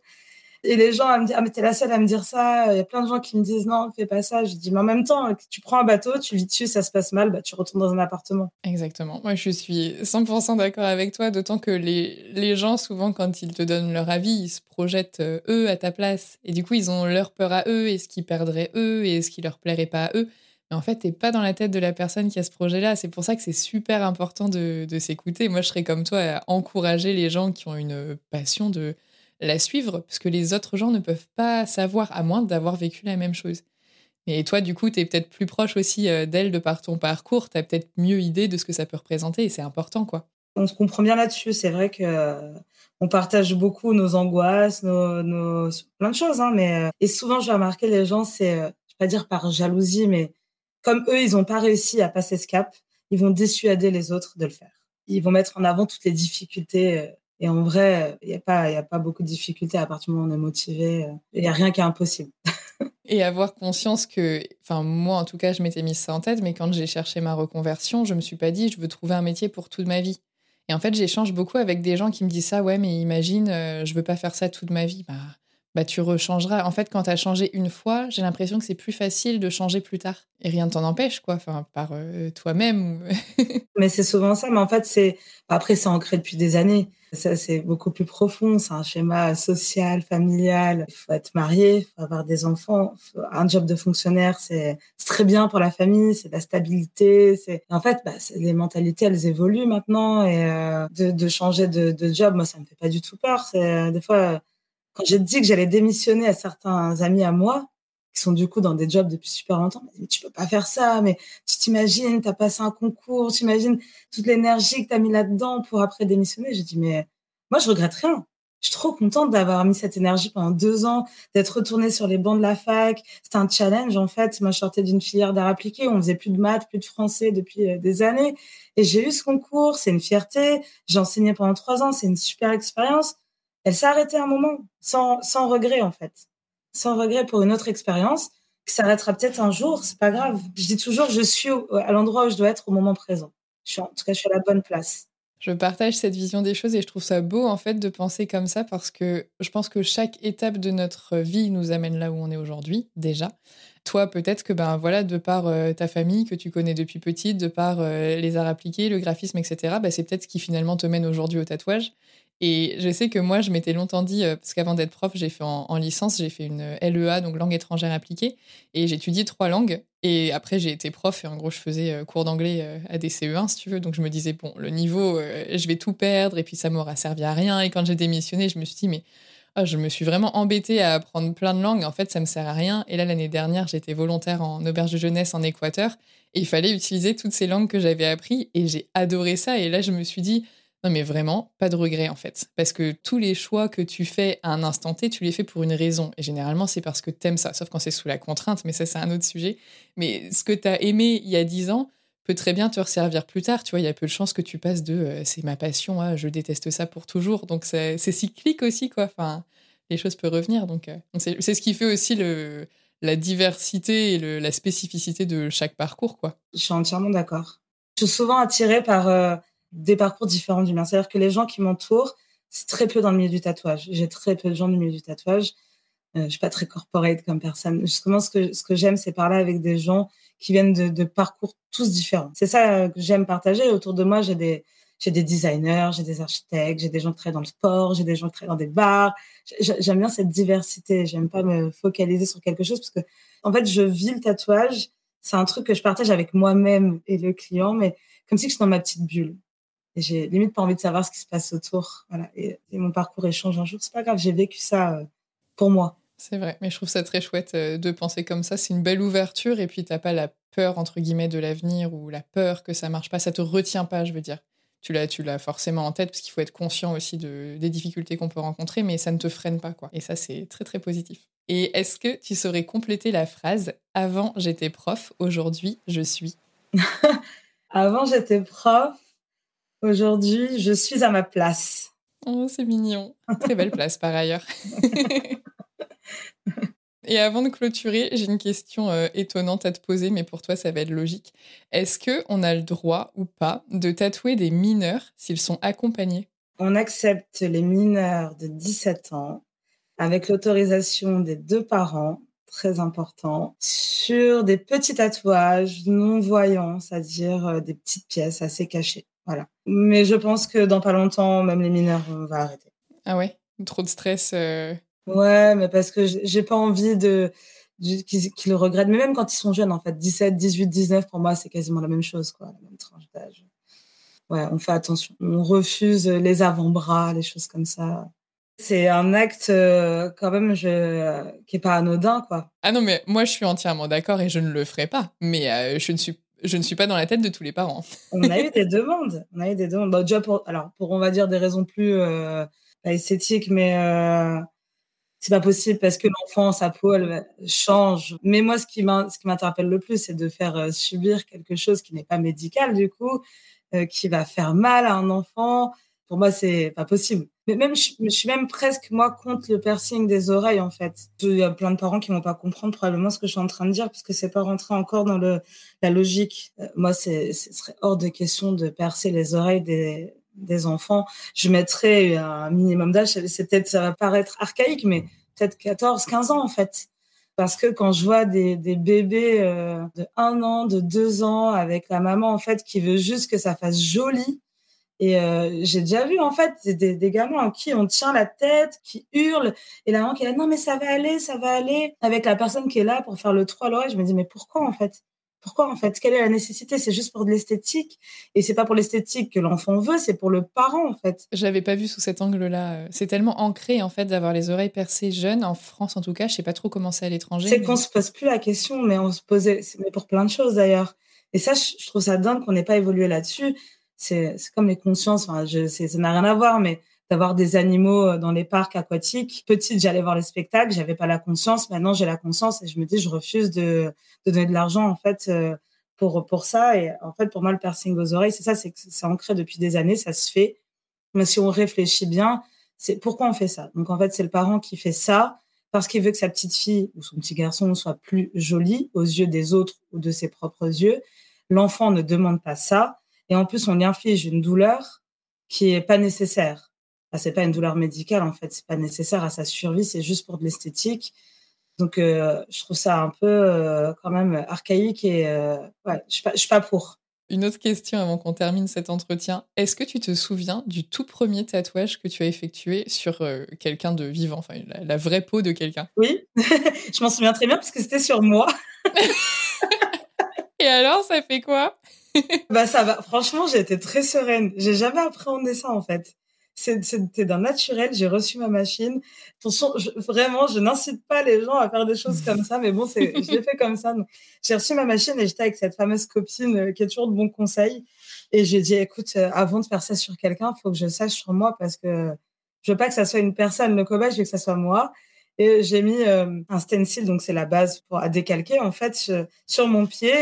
Et les gens, elles me disent Ah, mais t'es la seule à me dire ça. Il y a plein de gens qui me disent Non, fais pas ça. Je dis Mais en même temps, tu prends un bateau, tu vis dessus, ça se passe mal, bah, tu retournes dans un appartement. Exactement. Moi, je suis 100% d'accord avec toi, d'autant que les, les gens, souvent, quand ils te donnent leur avis, ils se projettent euh, eux à ta place. Et du coup, ils ont leur peur à eux et ce qui perdrait eux et ce qui leur plairait pas à eux. Mais en fait, t'es pas dans la tête de la personne qui a ce projet-là. C'est pour ça que c'est super important de, s'écouter. Moi, je serais comme toi à encourager les gens qui ont une passion de la suivre, parce que les autres gens ne peuvent pas savoir, à moins d'avoir vécu la même chose. Et toi, du coup, tu es peut-être plus proche aussi euh, d'elle de par ton parcours. Tu as peut-être mieux idée de ce que ça peut représenter et c'est important, quoi. On se comprend bien là-dessus. C'est vrai que euh, on partage beaucoup nos angoisses, nos, plein de choses. Hein, mais euh, et souvent, je vais remarquer les gens, c'est, je vais pas dire par jalousie, mais comme eux, ils n'ont pas réussi à passer ce cap, ils vont dissuader les autres de le faire. Ils vont mettre en avant toutes les difficultés. Euh, et en vrai, il n'y a, pas, y a pas beaucoup de difficultés à partir du moment où on est motivé. Il n'y a rien qui est impossible. [laughs] et avoir conscience que, enfin moi en tout cas, je m'étais mise ça en tête, mais quand j'ai cherché ma reconversion, je me suis pas dit je veux trouver un métier pour toute ma vie. Et en fait, j'échange beaucoup avec des gens qui me disent ça, ouais, mais imagine, euh, je veux pas faire ça toute ma vie. Bah, bah, tu rechangeras. En fait, quand tu as changé une fois, j'ai l'impression que c'est plus facile de changer plus tard. Et rien ne t'en empêche, quoi, enfin, par euh, toi-même. [laughs] mais c'est souvent ça. Mais en fait, c'est après, c'est ancré depuis des années. Ça, c'est beaucoup plus profond. C'est un schéma social, familial. Il faut être marié, il faut avoir des enfants. Un job de fonctionnaire, c'est très bien pour la famille, c'est la stabilité. En fait, bah, les mentalités, elles évoluent maintenant. Et euh, de, changer de, job, moi, ça me fait pas du tout peur. C'est des fois quand j'ai dit que j'allais démissionner à certains amis à moi, qui sont du coup dans des jobs depuis super longtemps, mais tu peux pas faire ça, mais tu t'imagines, tu as passé un concours, tu imagines toute l'énergie que tu as mis là-dedans pour après démissionner. J'ai dit, mais moi, je regrette rien. Je suis trop contente d'avoir mis cette énergie pendant deux ans, d'être retournée sur les bancs de la fac. C'était un challenge, en fait. Moi, je sortais d'une filière d'art appliqué. On faisait plus de maths, plus de français depuis euh, des années. Et j'ai eu ce concours. C'est une fierté. J'ai enseigné pendant trois ans. C'est une super expérience elle s'est arrêtée un moment, sans, sans regret en fait. Sans regret pour une autre expérience, qui s'arrêtera peut-être un jour, c'est pas grave. Je dis toujours, je suis à l'endroit où je dois être au moment présent. Je suis, en tout cas, je suis à la bonne place. Je partage cette vision des choses et je trouve ça beau en fait de penser comme ça parce que je pense que chaque étape de notre vie nous amène là où on est aujourd'hui déjà. Toi, peut-être que ben voilà, de par euh, ta famille que tu connais depuis petite, de par euh, les arts appliqués, le graphisme, etc. Ben, c'est peut-être ce qui finalement te mène aujourd'hui au tatouage. Et je sais que moi, je m'étais longtemps dit, euh, parce qu'avant d'être prof, j'ai fait en, licence, j'ai fait une LEA, donc langue étrangère appliquée, et étudié trois langues. Et après, j'ai été prof, et en gros, je faisais euh, cours d'anglais euh, à des CE1, si tu veux. Donc je me disais, bon, le niveau, je vais tout perdre, et puis ça m'aura servi à rien. Et quand j'ai démissionné, je me suis dit, mais ah, je me suis vraiment embêtée à apprendre plein de langues. En fait, ça me sert à rien. Et là, l'année dernière, j'étais volontaire en auberge de jeunesse en Équateur et il fallait utiliser toutes ces langues que j'avais apprises et j'ai adoré ça. Et là, je me suis dit, non, mais vraiment, pas de regret en fait. Parce que tous les choix que tu fais à un instant T, tu les fais pour une raison. Et généralement, c'est parce que t'aimes ça, sauf quand c'est sous la contrainte, mais ça, c'est un autre sujet. Mais ce que t'as aimé il y a dix ans peut très bien te resservir plus tard. Tu vois, il y a peu de chances que tu passes de euh, c'est ma passion à je déteste ça pour toujours. Donc, c'est cyclique aussi, quoi. Enfin, les choses peuvent revenir. Donc, euh, c'est ce qui fait aussi le, la diversité et la spécificité de chaque parcours, quoi. Je suis entièrement d'accord. Je suis souvent attirée par. Euh, des parcours différents du mien. C'est-à-dire que les gens qui m'entourent, c'est très peu dans le milieu du tatouage. J'ai très peu de gens du milieu du tatouage. Euh, je suis pas très corporate comme personne. Justement, ce que, ce que j'aime, c'est parler avec des gens qui viennent de, parcours tous différents. C'est ça que j'aime partager. Autour de moi, j'ai des, j'ai des designers, j'ai des architectes, j'ai des gens qui travaillent dans le sport, j'ai des gens qui travaillent dans des bars. J'aime bien cette diversité. J'aime pas me focaliser sur quelque chose parce que, en fait, je vis le tatouage. C'est un truc que je partage avec moi-même et le client, mais comme si je suis dans ma petite bulle j'ai limite pas envie de savoir ce qui se passe autour. Voilà. Et, mon parcours échange un jour. C'est pas grave, j'ai vécu ça euh, pour moi. C'est vrai, mais je trouve ça très chouette euh, de penser comme ça. C'est une belle ouverture et puis t'as pas la peur entre guillemets de l'avenir ou la peur que ça marche pas. Ça te retient pas, je veux dire. Tu l'as, tu l'as forcément en tête parce qu'il faut être conscient aussi de, des difficultés qu'on peut rencontrer, mais ça ne te freine pas quoi. Et ça c'est très très positif. Et est-ce que tu saurais compléter la phrase Avant j'étais prof, aujourd'hui je suis [laughs] Avant j'étais prof, Aujourd'hui, je suis à ma place. Oh, c'est mignon. Très belle place par ailleurs. [laughs] Et avant de clôturer, j'ai une question euh, étonnante à te poser, mais pour toi, ça va être logique. Est-ce qu'on a le droit ou pas de tatouer des mineurs s'ils sont accompagnés? On accepte les mineurs de 17 ans avec l'autorisation des deux parents, très important, sur des petits tatouages non-voyants, c'est-à-dire euh, des petites pièces assez cachées. Voilà. Mais je pense que dans pas longtemps, même les mineurs, on va arrêter. Ah ouais? Trop de stress euh. Ouais, mais parce que j'ai pas envie de qu'ils le regrettent. Mais même quand ils sont jeunes, en fait, 17, 18, 19, pour moi, c'est quasiment la même chose, quoi, la même tranche d'âge. Ouais, on fait attention. On refuse les avant-bras, les choses comme ça. C'est un acte euh, quand même je, qui est pas anodin, quoi. Ah non, mais moi, je suis entièrement d'accord et je ne le ferai pas. Mais euh, je ne suis je ne suis pas dans la tête de tous les parents. [laughs] on a eu des demandes. On a eu des demandes. Déjà pour, alors, pour, on va dire, des raisons plus euh, esthétiques, mais euh, c'est pas possible parce que l'enfant, sa peau, elle change. Mais moi, ce qui m'interpelle le plus, c'est de faire euh, subir quelque chose qui n'est pas médical, du coup, euh, qui va faire mal à un enfant. Pour moi, c'est pas possible. Mais même, je, suis même presque, moi, contre le piercing des oreilles, en fait. Il y a plein de parents qui vont pas comprendre probablement ce que je suis en train de dire, parce que c'est pas rentré encore dans le, la logique. Euh, moi, ce serait hors de question de percer les oreilles des, des enfants. Je mettrais un minimum d'âge, c'est peut-être, ça va paraître archaïque, mais peut-être 14, 15 ans, en fait. Parce que quand je vois des, des bébés euh, de un an, de deux ans, avec la maman, en fait, qui veut juste que ça fasse joli, et euh, j'ai déjà vu en fait des, des, gamins en qui on tient la tête, qui hurlent, et la maman qui est là, non mais ça va aller, ça va aller, avec la personne qui est là pour faire le 3 à l'oreille. Je me dis mais pourquoi en fait? Pourquoi en fait? Quelle est la nécessité? C'est juste pour de l'esthétique, et c'est pas pour l'esthétique que l'enfant veut, c'est pour le parent en fait. J'avais pas vu sous cet angle-là. C'est tellement ancré en fait d'avoir les oreilles percées jeunes en France en tout cas. Je sais pas trop comment c'est à l'étranger. C'est qu'on se pose plus la question, mais on se posait, mais pour plein de choses d'ailleurs. Et ça, je trouve ça dingue qu'on n'ait pas évolué là-dessus c'est comme les consciences. Enfin, je, ça n'a rien à voir, mais d'avoir des animaux euh, dans les parcs aquatiques. Petite, j'allais voir les spectacles, j'avais pas la conscience. Maintenant, j'ai la conscience et je me dis, je refuse de, de donner de l'argent en fait euh, pour pour ça. Et en fait, pour moi, le piercing aux oreilles, c'est ça, c'est c'est ancré depuis des années, ça se fait. Mais si on réfléchit bien, c'est pourquoi on fait ça? Donc en fait, c'est le parent qui fait ça parce qu'il veut que sa petite fille ou son petit garçon soit plus joli aux yeux des autres ou de ses propres yeux. L'enfant ne demande pas ça et en plus, on lui inflige une douleur qui est pas nécessaire. Ce c'est pas une douleur médicale en fait, c'est pas nécessaire à sa survie, c'est juste pour de l'esthétique. Donc euh, je trouve ça un peu euh, quand même archaïque et euh, ouais, je suis pas, suis pas pour. Une autre question avant qu'on termine cet entretien. Est-ce que tu te souviens du tout premier tatouage que tu as effectué sur quelqu'un de vivant, enfin la, la vraie peau de quelqu'un Oui, [laughs] je m'en souviens très bien parce que c'était sur moi. [laughs] et alors, ça fait quoi? [laughs] bah ça va. Franchement, j'ai été très sereine. J'ai jamais appréhendé ça en fait. c'était d'un naturel. J'ai reçu ma machine. Attention, vraiment, je n'incite pas les gens à faire des choses comme ça, mais bon, je l'ai fait comme ça. J'ai reçu ma machine et j'étais avec cette fameuse copine euh, qui est toujours de bons conseils. Et j'ai dit, écoute, euh, avant de faire ça sur quelqu'un, faut que je sache sur moi parce que je veux pas que ça soit une personne le cobaye, je veux que ça soit moi. Et j'ai mis euh, un stencil, donc c'est la base pour à décalquer en fait sur mon pied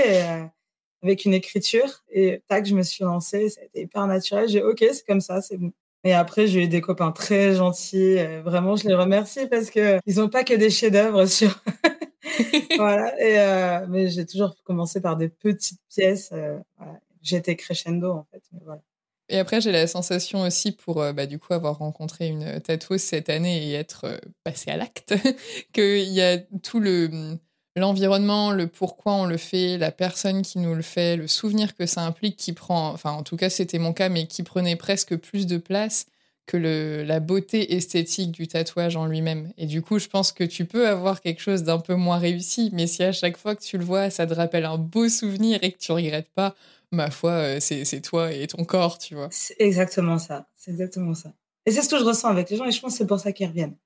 avec une écriture. Et tac, je me suis lancée. Ça a été hyper naturel. J'ai ok, c'est comme ça, c'est bon. Et après, j'ai eu des copains très gentils. Euh, vraiment, je les remercie parce que ils ont pas que des chefs-d'œuvre sur. [laughs] [laughs] voilà. Et euh, mais j'ai toujours commencé par des petites pièces. Euh, voilà. J'étais crescendo en fait. Mais voilà. Et après, j'ai la sensation aussi, pour bah, du coup avoir rencontré une tatoueuse cette année et être passé à l'acte, [laughs] qu'il y a tout le l'environnement, le pourquoi on le fait, la personne qui nous le fait, le souvenir que ça implique, qui prend, enfin en tout cas c'était mon cas, mais qui prenait presque plus de place que le, la beauté esthétique du tatouage en lui-même. Et du coup, je pense que tu peux avoir quelque chose d'un peu moins réussi, mais si à chaque fois que tu le vois, ça te rappelle un beau souvenir et que tu regrettes pas, ma foi, euh, c'est toi et ton corps, tu vois. C'est exactement ça. C'est exactement ça. Et c'est ce que je ressens avec les gens, et je pense que c'est pour ça qu'ils reviennent.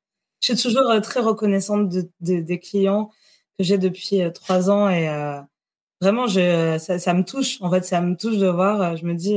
Je suis toujours euh, très reconnaissante de, des clients que j'ai depuis euh, trois ans et euh, vraiment, ça, me touche. En fait, ça me touche de voir. Euh, je me dis,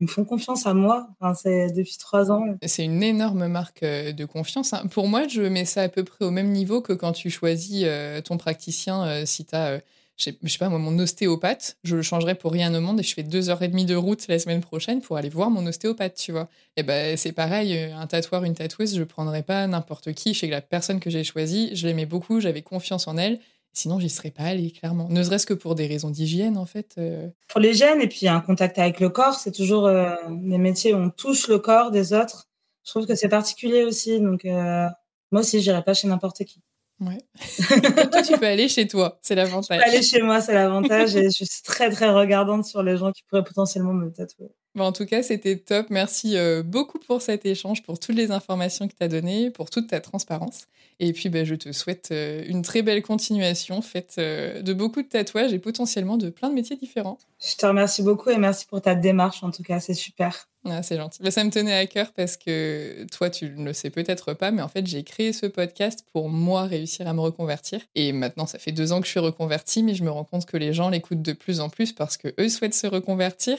ils me font confiance à moi. C'est depuis trois ans. C'est une énorme marque de confiance. Hein. Pour moi, je mets ça à peu près au même niveau que quand tu choisis ton praticien. si tu as je sais, sais pas moi, mon ostéopathe, je le changerais pour rien au monde et je fais deux heures et demie de route la semaine prochaine pour aller voir mon ostéopathe, tu vois. Et ben c'est pareil, un tatoueur, une tatoueuse, je prendrais pas n'importe qui. Que la personne que j'ai choisie, je l'aimais beaucoup, j'avais confiance en elle Sinon, j'y serais pas allée, clairement. Ne serait-ce que pour des raisons d'hygiène, en fait. Euh. Pour l'hygiène, et puis un contact avec le corps, c'est toujours euh, des métiers où on touche le corps des autres. Je trouve que c'est particulier aussi. Donc, euh, moi aussi, j'irai pas chez n'importe qui. Ouais. [laughs] toi, tu peux aller chez toi, c'est l'avantage. Je peux aller chez moi, c'est l'avantage. et je suis très, très regardante sur les gens qui pourraient potentiellement me tatouer. Bon, en tout cas, c'était top. Merci euh, beaucoup pour cet échange, pour toutes les informations que tu as données, pour toute ta transparence. Et puis, bah, je te souhaite euh, une très belle continuation, faite euh, de beaucoup de tatouages et potentiellement de plein de métiers différents. Je te remercie beaucoup et merci pour ta démarche. En tout cas, c'est super. Ah, c'est gentil. Bah, ça me tenait à cœur parce que toi, tu ne le sais peut-être pas, mais en fait, j'ai créé ce podcast pour moi réussir à me reconvertir. Et maintenant, ça fait deux ans que je suis reconvertie, mais je me rends compte que les gens l'écoutent de plus en plus parce que eux souhaitent se reconvertir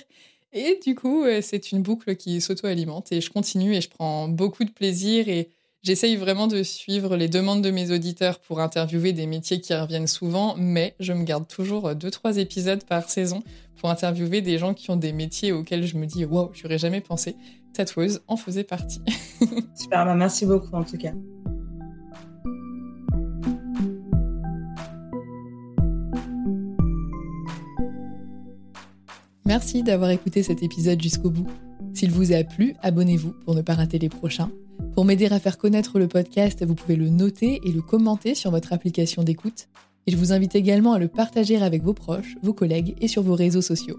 et du coup, euh, c'est une boucle qui s'auto-alimente et je continue et je prends beaucoup de plaisir et j'essaye vraiment de suivre les demandes de mes auditeurs pour interviewer des métiers qui reviennent souvent, mais je me garde toujours deux, trois épisodes par saison pour interviewer des gens qui ont des métiers auxquels je me dis, wow, j'aurais jamais pensé. Tatoueuse en faisait partie. [laughs] Super, bah, merci beaucoup en tout cas. Merci d'avoir écouté cet épisode jusqu'au bout. S'il vous a plu, abonnez-vous pour ne pas rater les prochains. Pour m'aider à faire connaître le podcast, vous pouvez le noter et le commenter sur votre application d'écoute. Et je vous invite également à le partager avec vos proches, vos collègues et sur vos réseaux sociaux.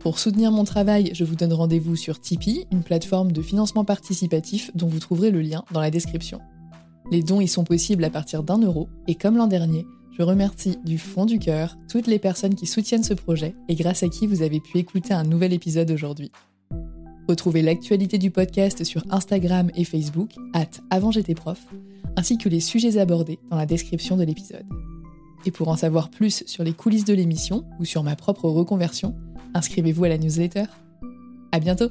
Pour soutenir mon travail, je vous donne rendez-vous sur Tipeee, une plateforme de financement participatif dont vous trouverez le lien dans la description. Les dons y sont possibles à partir d'un euro et comme l'an dernier, je remercie du fond du cœur toutes les personnes qui soutiennent ce projet et grâce à qui vous avez pu écouter un nouvel épisode aujourd'hui. Retrouvez l'actualité du podcast sur Instagram et Facebook, at avant prof, ainsi que les sujets abordés dans la description de l'épisode. Et pour en savoir plus sur les coulisses de l'émission ou sur ma propre reconversion, inscrivez-vous à la newsletter. À bientôt!